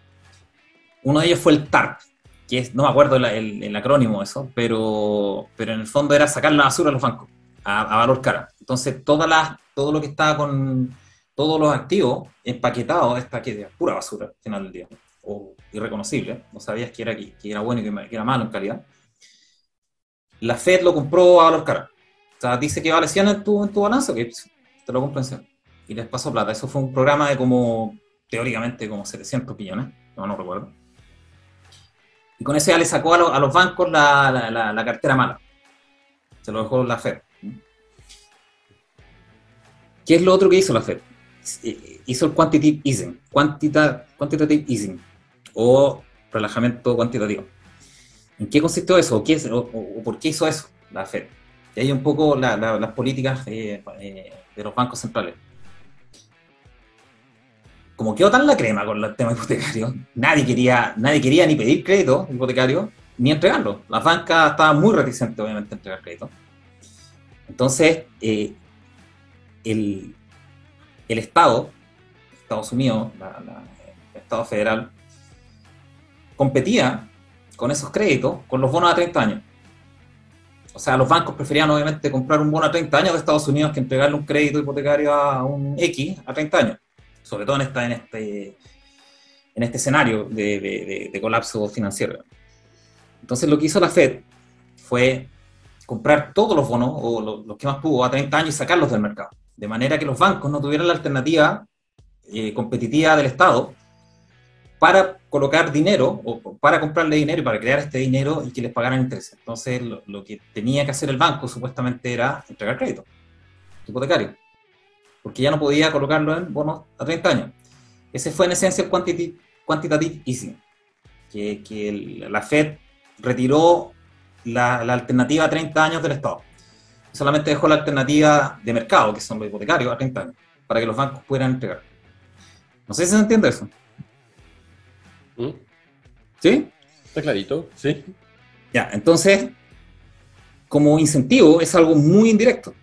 uno de ellos fue el TARP, que es, no me acuerdo el, el, acrónimo eso, pero, pero en el fondo era sacar la basura a los bancos, a, valor cara. Entonces, toda la, todo lo que estaba con todos los activos empaquetados, esta que es pura basura al final del día, o irreconocible, no sabías que era, que, era bueno y que era malo en calidad, la Fed lo compró a valor cara. O sea, dice que vale 100 en tu, en tu balance, que te lo compro en 100. Y les pasó plata. Eso fue un programa de como, teóricamente, como 700 millones, no, no recuerdo. Y con eso ya le sacó a, los bancos la, la, cartera mala. Se lo dejó la Fed. ¿Qué es lo otro que hizo la Fed? Hizo el quantitative easing, quantitative easing, o relajamiento cuantitativo. ¿En qué consistió eso? ¿O, por qué hizo eso la Fed? Y hay un poco las políticas eh, eh, de los bancos centrales. Como quedó tan la crema con el tema hipotecario, nadie quería, nadie quería ni pedir crédito hipotecario ni entregarlo. Las bancas estaban muy reticentes, obviamente, a entregar crédito. Entonces, eh, el, el, Estado, Estados Unidos, el Estado federal, competía con esos créditos, con los bonos a 30 años. O sea, los bancos preferían obviamente comprar un bono a 30 años de Estados Unidos que entregarle un crédito hipotecario a un X a 30 años, sobre todo en, esta, en, este, en este escenario de, colapso financiero. Entonces lo que hizo la Fed fue comprar todos los bonos, o los, que más pudo, a 30 años y sacarlos del mercado. De manera que los bancos no tuvieran la alternativa eh, competitiva del Estado para colocar dinero, o para comprarle dinero y para crear este dinero y que les pagaran intereses. Entonces, lo, que tenía que hacer el banco supuestamente era entregar crédito hipotecario, porque ya no podía colocarlo en bonos a 30 años. Ese fue en esencia el quantitative, easing, que, la Fed retiró la, alternativa a 30 años del Estado. Solamente dejó la alternativa de mercado, que son los hipotecarios, a 30 años, para que los bancos puedan entregar. No sé si se entiende eso. ¿Mm? ¿Sí? Está clarito, sí. Ya, entonces, como incentivo es algo muy indirecto.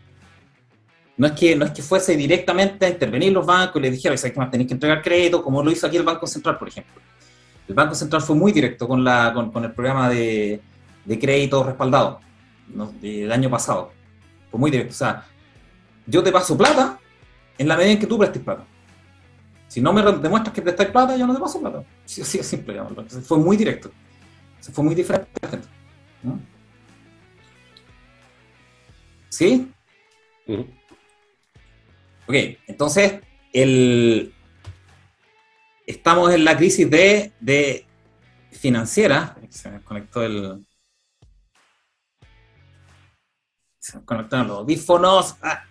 No es que, no es que fuese directamente a intervenir los bancos y les dijera, que más tenéis que entregar crédito, como lo hizo aquí el Banco Central, por ejemplo. El Banco Central fue muy directo con, la, con el programa de, de crédito respaldado del año pasado. Fue muy directo. O sea, yo te paso plata en la medida en que tú prestes plata. Si no me demuestras que prestas plata, yo no te paso plata. Sí, así es simple. Fue muy directo. Se fue muy diferente ¿Sí? Ok, entonces el, estamos en la crisis de, de financiera. Se me conectó el, se conectaron los audífonos. Ah.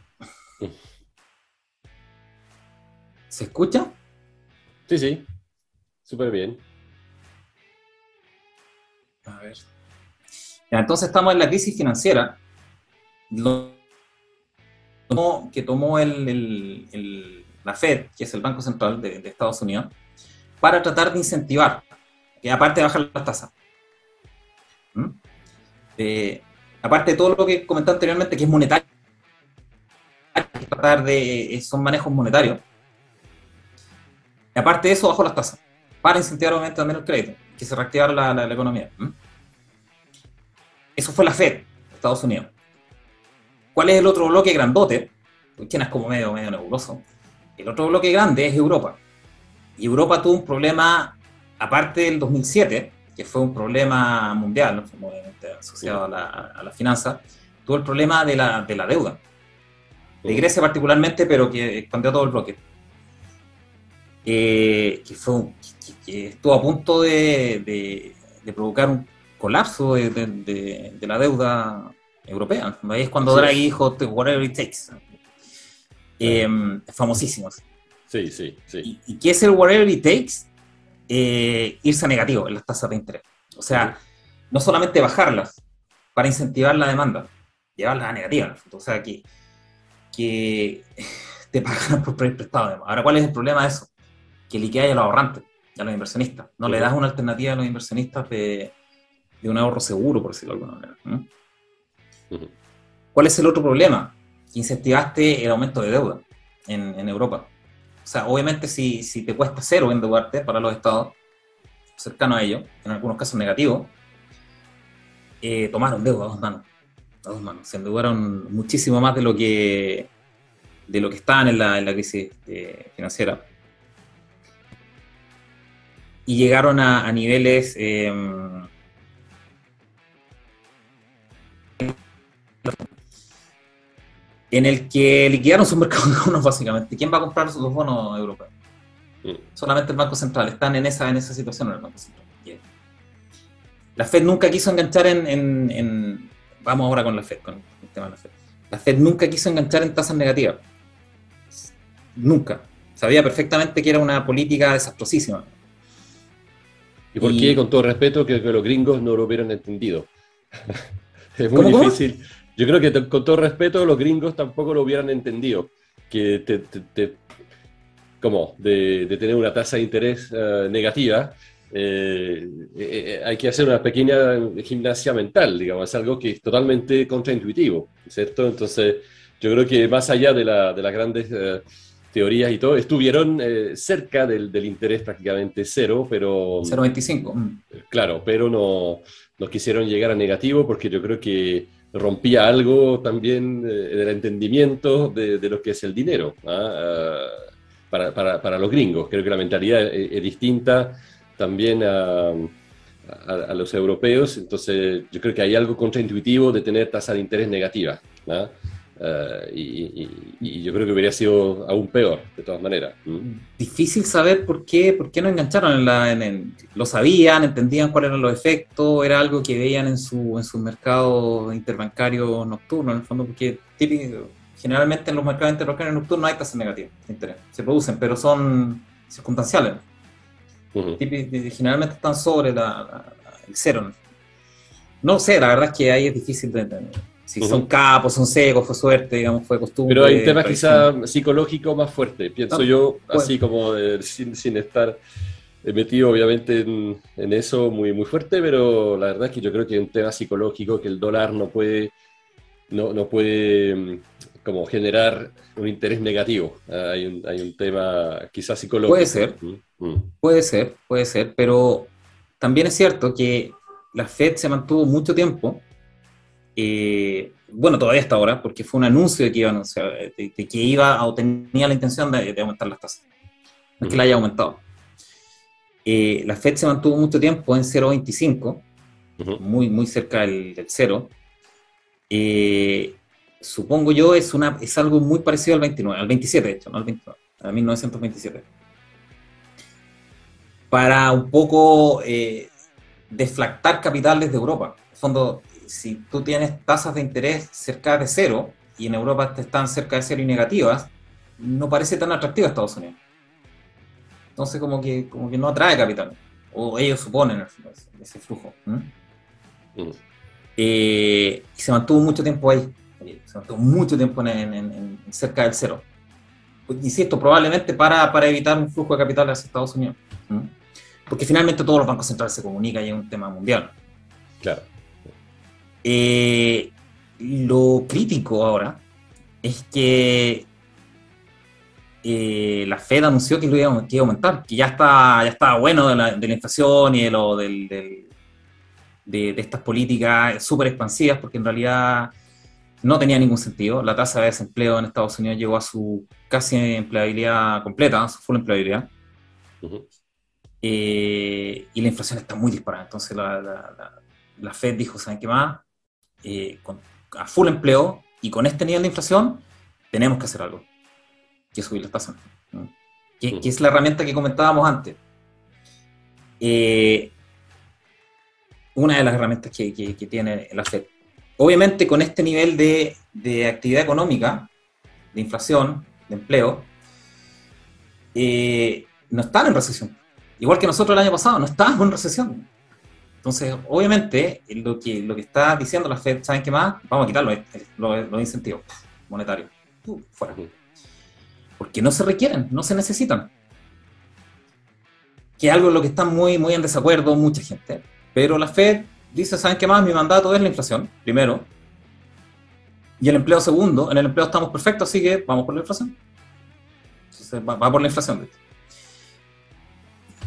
¿Se escucha? Sí, sí. Súper bien. A ver. entonces estamos en la crisis financiera. que tomó el, la Fed, que es el Banco Central de, Estados Unidos, para tratar de incentivar, que aparte de bajar las tasas. ¿Mm? Eh, aparte de todo lo que comenté anteriormente, que es monetario, tratar de, son manejos monetarios. Aparte de eso, bajó las tasas, para incentivar obviamente también el crédito, que se reactivara la, la, economía. Eso fue la Fed, Estados Unidos. ¿Cuál es el otro bloque grandote? China es como medio, medio nebuloso. El otro bloque grande es Europa. Y Europa tuvo un problema, aparte del 2007, que fue un problema mundial, obviamente asociado a la, a la finanza, tuvo el problema de la, de la deuda. De Grecia particularmente, pero que expandió todo el bloque. Que, fue, que, estuvo a punto de, de, provocar un colapso de, de, la deuda europea. Ahí es cuando Draghi dijo, whatever it takes. Eh, famosísimo. Sí, sí, sí. ¿Y, ¿Y, qué es el whatever it takes? Eh, irse a negativo en las tasas de interés. O sea, no solamente bajarlas para incentivar la demanda, llevarlas a negativas. O sea, que, que te pagan por prestado. Ahora, ¿cuál es el problema de eso? Que liquida a los ahorrantes, a los inversionistas. No le das una alternativa a los inversionistas de, de un ahorro seguro, por decirlo de alguna manera. ¿Cuál es el otro problema? Que incentivaste el aumento de deuda en, en Europa. O sea, obviamente si, si te cuesta cero endeudarte para los estados, cercano a ellos, en algunos casos negativos, eh, tomaron deuda a dos manos. A dos manos. Se endeudaron muchísimo más de lo que de lo que estaban en la, en la crisis eh, financiera. Y llegaron a, a niveles eh, en el que liquidaron sus mercados de bonos básicamente. ¿Quién va a comprar los bonos europeos? Mm. Solamente el Banco Central. Están en esa, en esa situación en el Banco Central. La Fed nunca quiso enganchar en, Vamos ahora con la Fed, con el tema de la Fed. La Fed nunca quiso enganchar en tasas negativas. Nunca. Sabía perfectamente que era una política desastrosísima. ¿Y por qué, con todo respeto, que, que los gringos no lo hubieran entendido? es muy difícil. Yo creo que con todo respeto, los gringos tampoco lo hubieran entendido. Que te, como de, tener una tasa de interés eh, negativa, eh, eh, hay que hacer una pequeña gimnasia mental, digamos, es algo que es totalmente contraintuitivo, ¿cierto? Entonces, yo creo que más allá de, la, de las grandes teorías y todo, estuvieron cerca del, del, interés prácticamente cero, pero... 0,25. Claro, pero no, no quisieron llegar a negativo porque yo creo que rompía algo también eh, del entendimiento de, lo que es el dinero ¿ah? Ah, para, para, para, los gringos. Creo que la mentalidad es, distinta también a, a, los europeos, entonces yo creo que hay algo contraintuitivo de tener tasa de interés negativa. ¿ah? Eh, y, yo creo que hubiera sido aún peor, de todas maneras. Difícil saber por qué, por qué no engancharon. En la, en lo sabían, entendían cuáles eran los efectos, era algo que veían en su, en su mercado interbancario nocturno, en el fondo, porque típico, generalmente en los mercados interbancarios nocturnos no hay tasas negativas de interés, se producen, pero son circunstanciales. generalmente están sobre la, el cero. No sé, la verdad es que ahí es difícil de entender si son capos, son secos, fue suerte, digamos, fue costumbre. Pero hay un tema quizá psicológico más fuerte, pienso ah, yo, así como sin, sin, estar metido obviamente en, eso muy, muy fuerte, pero la verdad es que yo creo que es un tema psicológico que el dólar no puede, no, no puede mm, como generar un interés negativo. Hay un, hay un tema quizás psicológico. Puede ser, mm, mm. puede ser, puede ser, pero también es cierto que la Fed se mantuvo mucho tiempo eh, bueno, todavía hasta ahora, porque fue un anuncio de que iba, que iba o tenía la intención de, aumentar las tasas. No es que la haya aumentado. Eh, la Fed se mantuvo mucho tiempo en 0,25, muy, muy cerca del, cero. Eh, supongo yo es, una, es algo muy parecido al 29, al 27 de hecho, no al 29, a 1927. Para un poco deflactar capitales de Europa. En fondo, si tú tienes tasas de interés cerca de cero y en Europa están cerca de cero y negativas, no parece tan atractivo a Estados Unidos. Entonces como que, como que no atrae capital, o ellos suponen ese flujo. Eh, y se mantuvo mucho tiempo ahí, se mantuvo mucho tiempo en, cerca del cero. Insisto, probablemente para, para, evitar un flujo de capital hacia Estados Unidos. Porque finalmente todos los bancos centrales se comunican y es un tema mundial. Claro. Eh, lo crítico ahora es que eh, la Fed anunció que lo iba, a aumentar, que ya está ya estaba bueno de la, inflación y de, lo, del, de, estas políticas súper expansivas, porque en realidad no tenía ningún sentido. La tasa de desempleo en Estados Unidos llegó a su casi empleabilidad completa, a su full empleabilidad. Eh, y la inflación está muy disparada. Entonces la, la, la Fed dijo, ¿saben qué más? Eh, a full empleo y con este nivel de inflación, tenemos que hacer algo, que subir las tasas, que, es la herramienta que comentábamos antes. Eh, una de las herramientas que, tiene la FED. Obviamente con este nivel de, actividad económica, de inflación, de empleo, eh, no están en recesión. Igual que nosotros el año pasado, no estábamos en recesión. Entonces, obviamente, lo que, lo que está diciendo la Fed, ¿saben qué más? Vamos a quitar los, incentivos monetarios. fuera. Porque no se requieren, no se necesitan. Que es algo en lo que está muy, muy en desacuerdo mucha gente. Pero la Fed dice, ¿saben qué más? Mi mandato es la inflación, primero. Y el empleo segundo. En el empleo estamos perfectos, así que vamos por la inflación. Entonces, va, va por la inflación.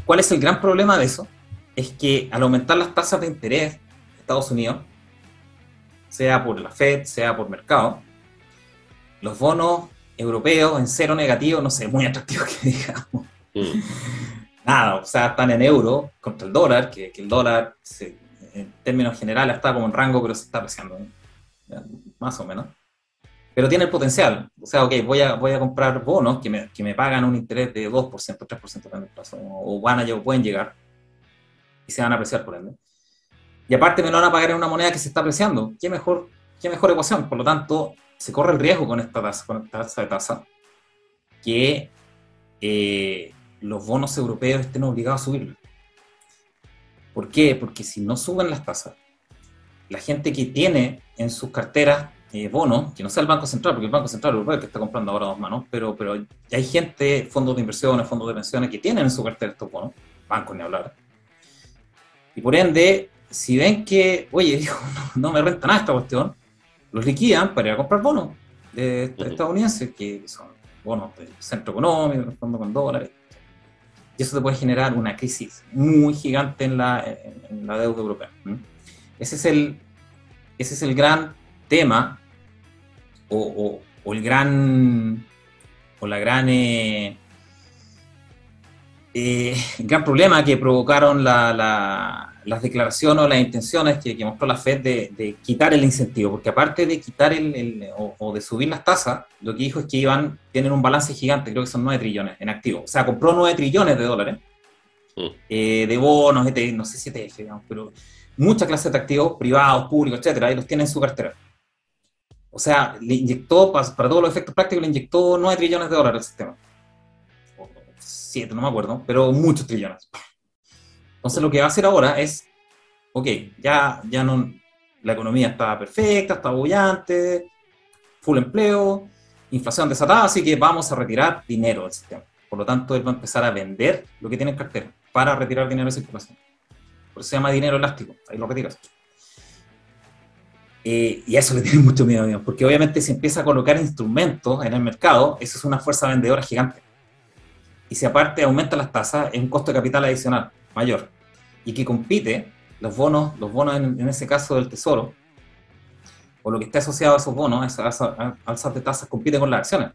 ¿Cuál es el gran problema de eso? Es que al aumentar las tasas de interés de Estados Unidos, sea por la Fed, sea por mercado, los bonos europeos en cero negativo, no sé, muy atractivos que digamos. Mm. Nada, o sea, están en euro contra el dólar, que, el dólar en términos generales está como en rango, pero se está apreciando, más o menos. Pero tiene el potencial. O sea, ok, voy a, voy a comprar bonos que me, que me pagan un interés de 2%, 3% en el plazo, o, van a, pueden llegar y se van a apreciar por ende. Y aparte me lo van a pagar en una moneda que se está apreciando. ¿Qué mejor, qué mejor ecuación? Por lo tanto, se corre el riesgo con esta tasa, con esta tasa de tasa que eh, los bonos europeos estén obligados a subir. ¿Por qué? Porque si no suben las tasas, la gente que tiene en sus carteras eh, bonos, que no sea el Banco Central, porque el Banco Central Europeo que está comprando ahora dos manos, pero, pero hay gente, fondos de inversiones, fondos de pensiones que tienen en su cartera estos bonos, bancos ni hablar, y por ende, si ven que, oye, no, me renta nada esta cuestión, los liquidan para ir a comprar bonos de, estadounidenses, que son bonos del centro económico, fondo con dólares. Y eso te puede generar una crisis muy gigante en la, en, la deuda europea. Ese es el, ese es el gran tema o, el gran o la gran eh, eh, gran problema que provocaron las declaraciones o las intenciones que, mostró la Fed de, quitar el incentivo, porque aparte de quitar el, o, de subir las tasas, lo que dijo es que iban, tienen un balance gigante, creo que son 9 trillones en activo. O sea, compró 9 trillones de dólares mm. eh, de bonos, no sé si ETF, digamos, pero mucha clase de activos privados, públicos, etcétera, y los tiene en su cartera. O sea, le inyectó, para, todos los efectos prácticos, le inyectó 9 trillones de dólares al sistema. 7, no me acuerdo, pero muchos trillones. Entonces lo que va a hacer ahora es, ok, ya, ya no, la economía está perfecta, está bullante, full empleo, inflación desatada, así que vamos a retirar dinero del sistema. Por lo tanto, él va a empezar a vender lo que tiene en cartera para retirar dinero de circulación. Por eso se llama dinero elástico, ahí lo retiras. Eh, y a eso le tiene mucho miedo, porque obviamente si empieza a colocar instrumentos en el mercado, eso es una fuerza vendedora gigante. Y si aparte aumenta las tasas, es un costo de capital adicional mayor. Y que compite, los bonos, los bonos en, ese caso del tesoro, o lo que está asociado a esos bonos, a esas alzas de tasas, compite con las acciones,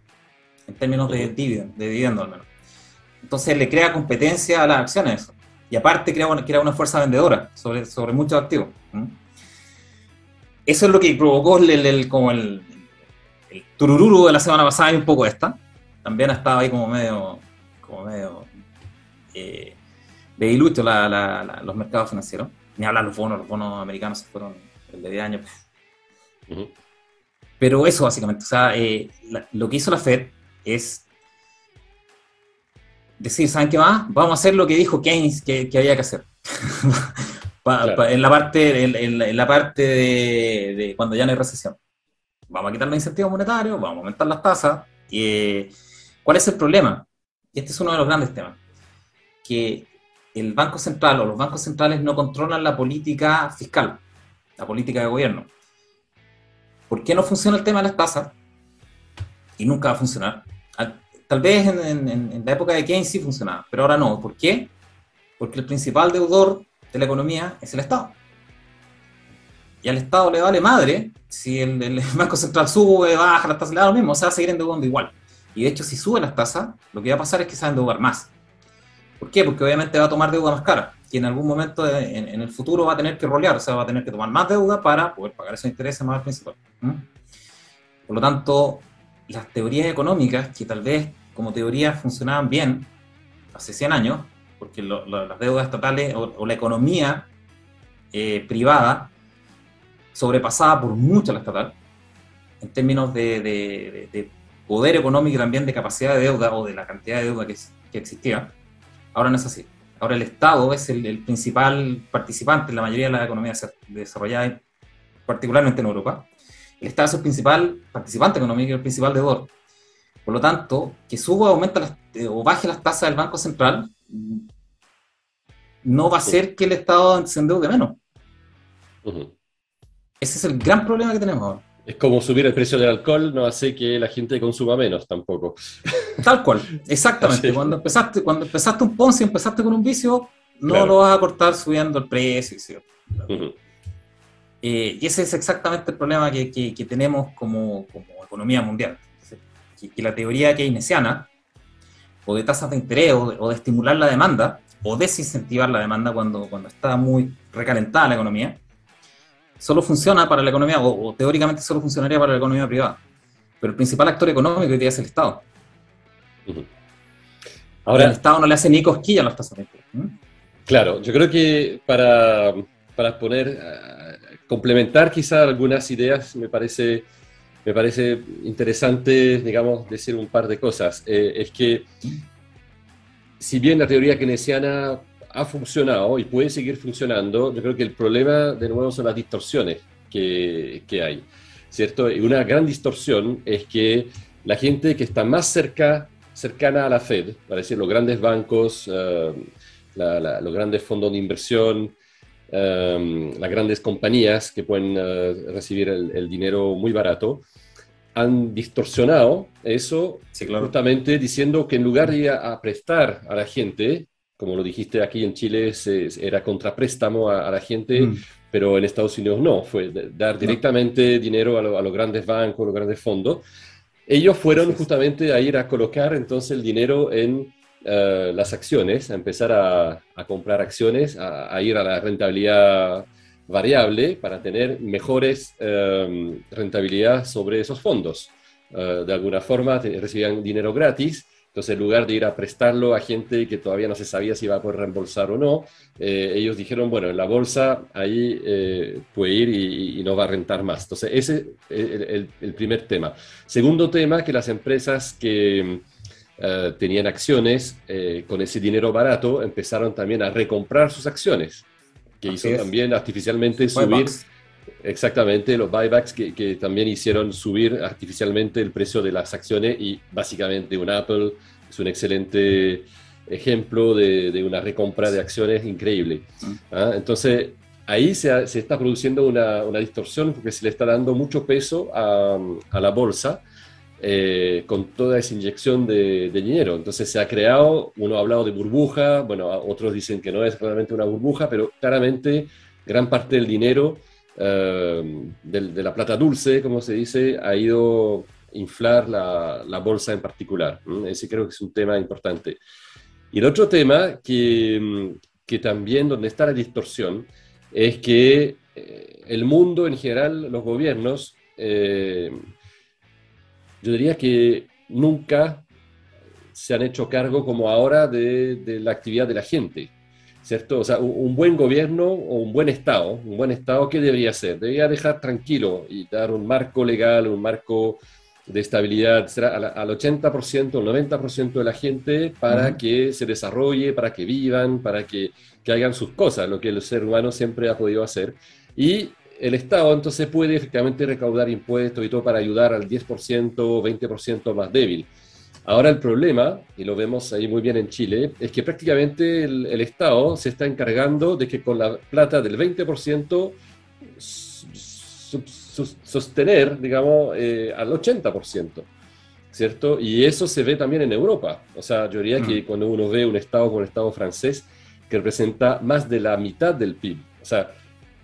en términos de dividendo, de dividendo al menos. Entonces le crea competencia a las acciones. Y aparte crea una, crea una fuerza vendedora sobre, sobre muchos activos. Eso es lo que provocó el, como el, el, turururu de la semana pasada y un poco esta. También ha estado ahí como medio, como medio eh, de ilucho los mercados financieros. Ni hablar los bonos, los bonos americanos se fueron el de 10 años. Pero eso básicamente, o sea, eh, lo que hizo la Fed es decir, ¿saben qué más? Vamos a hacer lo que dijo Keynes que, que había que hacer. en la parte, en, la parte de, cuando ya no hay recesión. Vamos a quitar los incentivos monetarios, vamos a aumentar las tasas. Eh, ¿Cuál es el problema? Este es uno de los grandes temas. Que el Banco Central o los bancos centrales no controlan la política fiscal, la política de gobierno. ¿Por qué no funciona el tema de las tasas? Y nunca va a funcionar. Tal vez en, en la época de Keynes sí funcionaba, pero ahora no. ¿Por qué? Porque el principal deudor de la economía es el Estado. Y al Estado le vale madre si el, Banco Central sube, baja las tasas, le da lo mismo, o sea, seguir endeudando igual. Y de hecho, si sube las tasas, lo que va a pasar es que se va a endeudar más. ¿Por qué? Porque obviamente va a tomar deuda más cara, y en algún momento en, el futuro va a tener que rolear, o sea, va a tener que tomar más deuda para poder pagar esos intereses más al principal. Por lo tanto, las teorías económicas, que tal vez como teorías funcionaban bien hace 100 años, porque las deudas estatales o, la economía eh, privada sobrepasaba por mucho la estatal en términos de, poder económico y también de capacidad de deuda o de la cantidad de deuda que, existía. Ahora no es así. Ahora el Estado es el, principal participante en la mayoría de las economías desarrolladas, particularmente en Europa. El Estado es el principal participante económico y el principal deudor. Por lo tanto, que suba, aumenta o baje las tasas del Banco Central no va a ser que el Estado se endeude menos. Ese es el gran problema que tenemos ahora. Es como subir el precio del alcohol no hace que la gente consuma menos tampoco. Tal cual, exactamente. Cuando empezaste, cuando empezaste un Ponzi, empezaste con un vicio, no lo vas a cortar subiendo el precio. Eh, y ese es exactamente el problema que, tenemos como, economía mundial. Que, la teoría keynesiana, o de tasas de interés, o de estimular la demanda, o desincentivar la demanda cuando, cuando está muy recalentada la economía, solo funciona para la economía, o, teóricamente solo funcionaría para la economía privada. Pero el principal actor económico hoy día es el Estado. Ahora, el Estado no le hace ni cosquilla a los tasas Claro, yo creo que para, para poner, eh, complementar quizá algunas ideas, me parece, me parece interesante, digamos, decir un par de cosas. Eh, es que si bien la teoría keynesiana ha funcionado y puede seguir funcionando, yo creo que el problema de nuevo son las distorsiones que, que hay, ¿cierto? Y una gran distorsión es que la gente que está más cerca, cercana a la Fed, para decir los grandes bancos, eh, los grandes fondos de inversión, eh, las grandes compañías que pueden eh, recibir el, dinero muy barato, han distorsionado eso justamente diciendo que en lugar de ir a, prestar a la gente, como lo dijiste aquí en Chile, era contrapréstamo a, a la gente, mm. pero en Estados Unidos no, fue dar directamente dinero a, los grandes bancos, a los grandes fondos. Ellos fueron justamente a ir a colocar entonces el dinero en eh, las acciones, a empezar a, comprar acciones, a, ir a la rentabilidad variable para tener mejores eh, rentabilidad sobre esos fondos. Eh, de alguna forma recibían dinero gratis entonces, en lugar de ir a prestarlo a gente que todavía no se sabía si iba a poder reembolsar o no, eh, ellos dijeron, bueno, en la bolsa ahí eh, puede ir y, no va a rentar más. Entonces, ese es el, primer tema. Segundo tema, que las empresas que eh, tenían acciones con ese dinero barato empezaron también a recomprar sus acciones, que hizo también artificialmente subir... Exactamente, los buybacks que, también hicieron subir artificialmente el precio de las acciones y básicamente un Apple es un excelente ejemplo de, una recompra de acciones increíble. Mm. ¿ah? Entonces, ahí se, está produciendo una, distorsión porque se le está dando mucho peso a, la bolsa eh, con toda esa inyección de, de, dinero. Entonces se ha creado, uno ha hablado de burbuja, bueno, otros dicen que no es realmente una burbuja, pero claramente gran parte del dinero eh, de, la plata dulce, como se dice, ha ido inflar la, bolsa en particular. Ese creo que es un tema importante. Y el otro tema que, que también donde está la distorsión es que eh, el mundo en general, los gobiernos, eh, yo diría que nunca se han hecho cargo como ahora de la actividad de la gente. ¿Cierto? O sea, un, buen gobierno o un buen Estado, un buen Estado, ¿qué debería hacer? Debería dejar tranquilo y dar un marco legal, un marco de estabilidad al, 80%, al 90% de la gente para que se desarrolle, para que vivan, para que, que, hagan sus cosas, lo que el ser humano siempre ha podido hacer. Y el Estado entonces puede efectivamente recaudar impuestos y todo para ayudar al 10%, 20% más débil. Ahora el problema, y lo vemos ahí muy bien en Chile, es que prácticamente el, Estado se está encargando de que con la plata del 20% sostener, digamos, eh, al 80%, ¿cierto? Y eso se ve también en Europa. O sea, yo diría que mm. cuando uno ve un Estado como el Estado francés, que representa más de la mitad del PIB, o sea,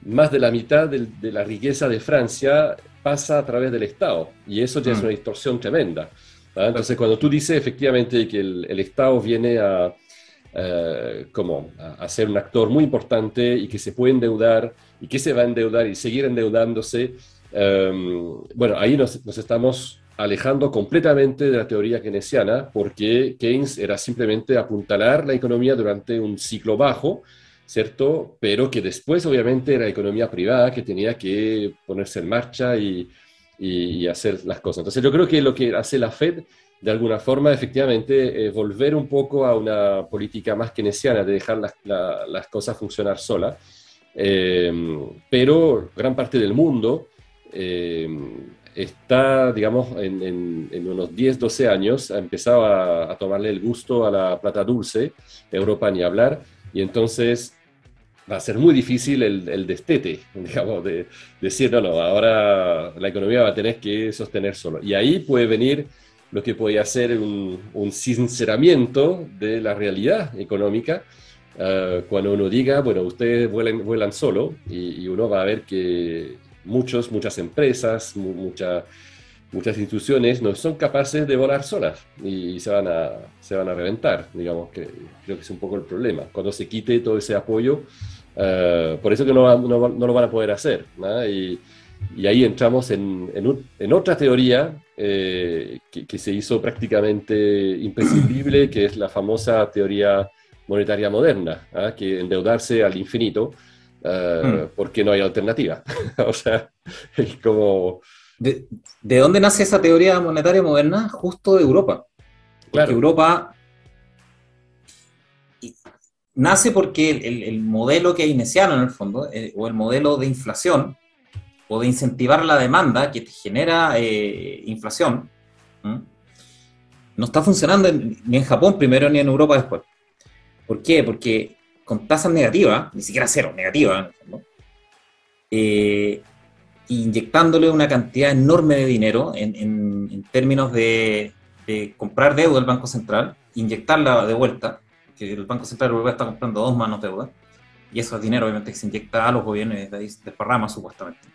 más de la mitad de la riqueza de Francia pasa a través del Estado, y eso ya es mm. una distorsión tremenda. ¿Ah? Entonces, cuando tú dices efectivamente que el, Estado viene a, eh, como a, ser un actor muy importante y que se puede endeudar y que se va a endeudar y seguir endeudándose, em, bueno, ahí nos, estamos alejando completamente de la teoría keynesiana porque Keynes era simplemente apuntalar la economía durante un ciclo bajo, ¿cierto? Pero que después obviamente era economía privada que tenía que ponerse en marcha y, y, hacer las cosas. Entonces yo creo que lo que hace la Fed, de alguna forma, efectivamente, es volver un poco a una política más keynesiana, de dejar las, las cosas funcionar solas. Eh, pero gran parte del mundo eh, está, digamos, en, en, unos 10, 12 años, ha empezado a, a, tomarle el gusto a la plata dulce, Europa ni hablar, y entonces va a ser muy difícil el, el destete, digamos, de, decir, no, no, ahora la economía va a tener que sostener solo. Y ahí puede venir lo que puede ser un, un sinceramiento de la realidad económica, uh, cuando uno diga, bueno, ustedes vuelan, vuelan solo, y, uno va a ver que muchos, muchas empresas, muchas muchas instituciones no son capaces de volar solas y, se, van a, se van a reventar, digamos, que creo que es un poco el problema. Cuando se quite todo ese apoyo, eh, por eso que no, no, no, lo van a poder hacer. Y, y, ahí entramos en, en, otra teoría eh, que, se hizo prácticamente imprescindible, que es la famosa teoría monetaria moderna, que endeudarse al infinito, eh, hmm. porque no hay alternativa. o sea, es como... ¿De, ¿De, dónde nace esa teoría monetaria moderna? Justo de Europa. Porque Europa nace porque el, modelo keynesiano en el fondo, eh, o el modelo de inflación, o de incentivar la demanda que te genera eh, inflación, no está funcionando ni en Japón primero ni en Europa después. ¿Por qué? Porque con tasas negativas, ni siquiera cero, negativas, eh, inyectándole una cantidad enorme de dinero en, términos de, de, comprar deuda del Banco Central, inyectarla de vuelta, que el Banco Central Europeo está comprando dos manos de deuda, Y eso es dinero, obviamente, que se inyecta a los gobiernos y de ahí se desparrama, supuestamente.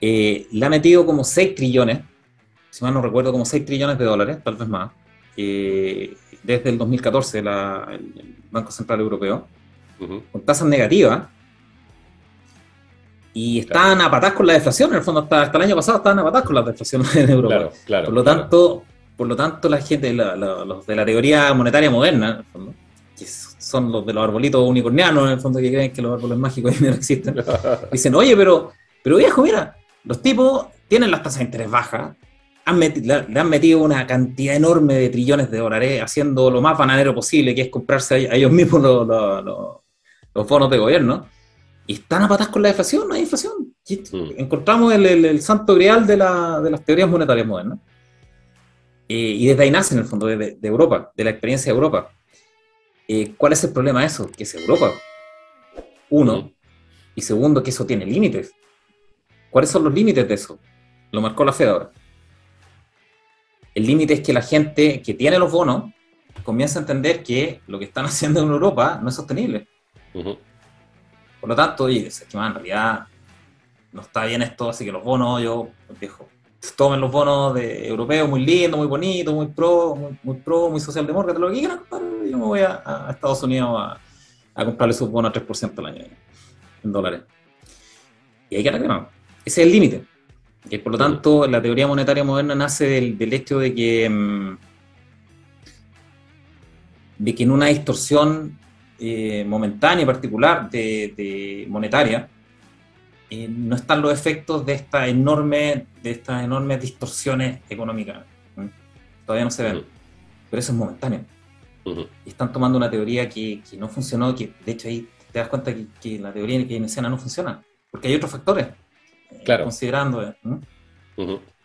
Eh, le ha metido como 6 trillones, si mal no recuerdo, como 6 trillones de dólares, tal vez más, eh, desde el 2014, la, el Banco Central Europeo, con tasas negativas. Y están a patas con la deflación, en el fondo, hasta, hasta el año pasado estaban a patas con la deflación en Europa. Claro, claro, por lo tanto, por lo tanto, la gente, los de la teoría monetaria moderna, en el fondo, que son los de los arbolitos unicornianos, en el fondo, que creen que los árboles mágicos no existen, dicen, oye, pero, pero viejo, mira, los tipos tienen las tasas de interés bajas, le, han metido una cantidad enorme de trillones de dólares haciendo lo más bananero posible, que es comprarse a, ellos mismos los, los, bonos de gobierno, y están a patas con la inflación, no hay inflación. Mm. Encontramos el, santo grial de, de, las teorías monetarias modernas. Eh, y desde ahí nace, en el fondo, de, Europa, de la experiencia de Europa. Eh, ¿Cuál es el problema de eso? Que es Europa. Uno. Mm. Y segundo, que eso tiene límites. ¿Cuáles son los límites de eso? Lo marcó la Fed ahora. El límite es que la gente que tiene los bonos comienza a entender que lo que están haciendo en Europa no es sostenible. Por lo tanto, oye, que en realidad no está bien esto, así que los bonos, yo dejo, tomen los bonos de europeos muy lindos, muy bonitos, muy pro, muy, pro, muy socialdemócrata, lo que quieran, yo me voy a, Estados Unidos a, a, comprarle sus bonos a 3% al año en dólares. Y hay que arreglarlo. Ese es el límite. Y por lo tanto, la teoría monetaria moderna nace del, hecho de que, mm, de que en una distorsión eh, momentánea y particular de, monetaria, eh, no están los efectos de esta enorme, de estas enormes distorsiones económicas. Todavía no se ven. Pero eso es momentáneo. Y están tomando una teoría que, no funcionó, que de hecho ahí te das cuenta que, que la teoría keynesiana no funciona, porque hay otros factores claro. considerando ¿eh?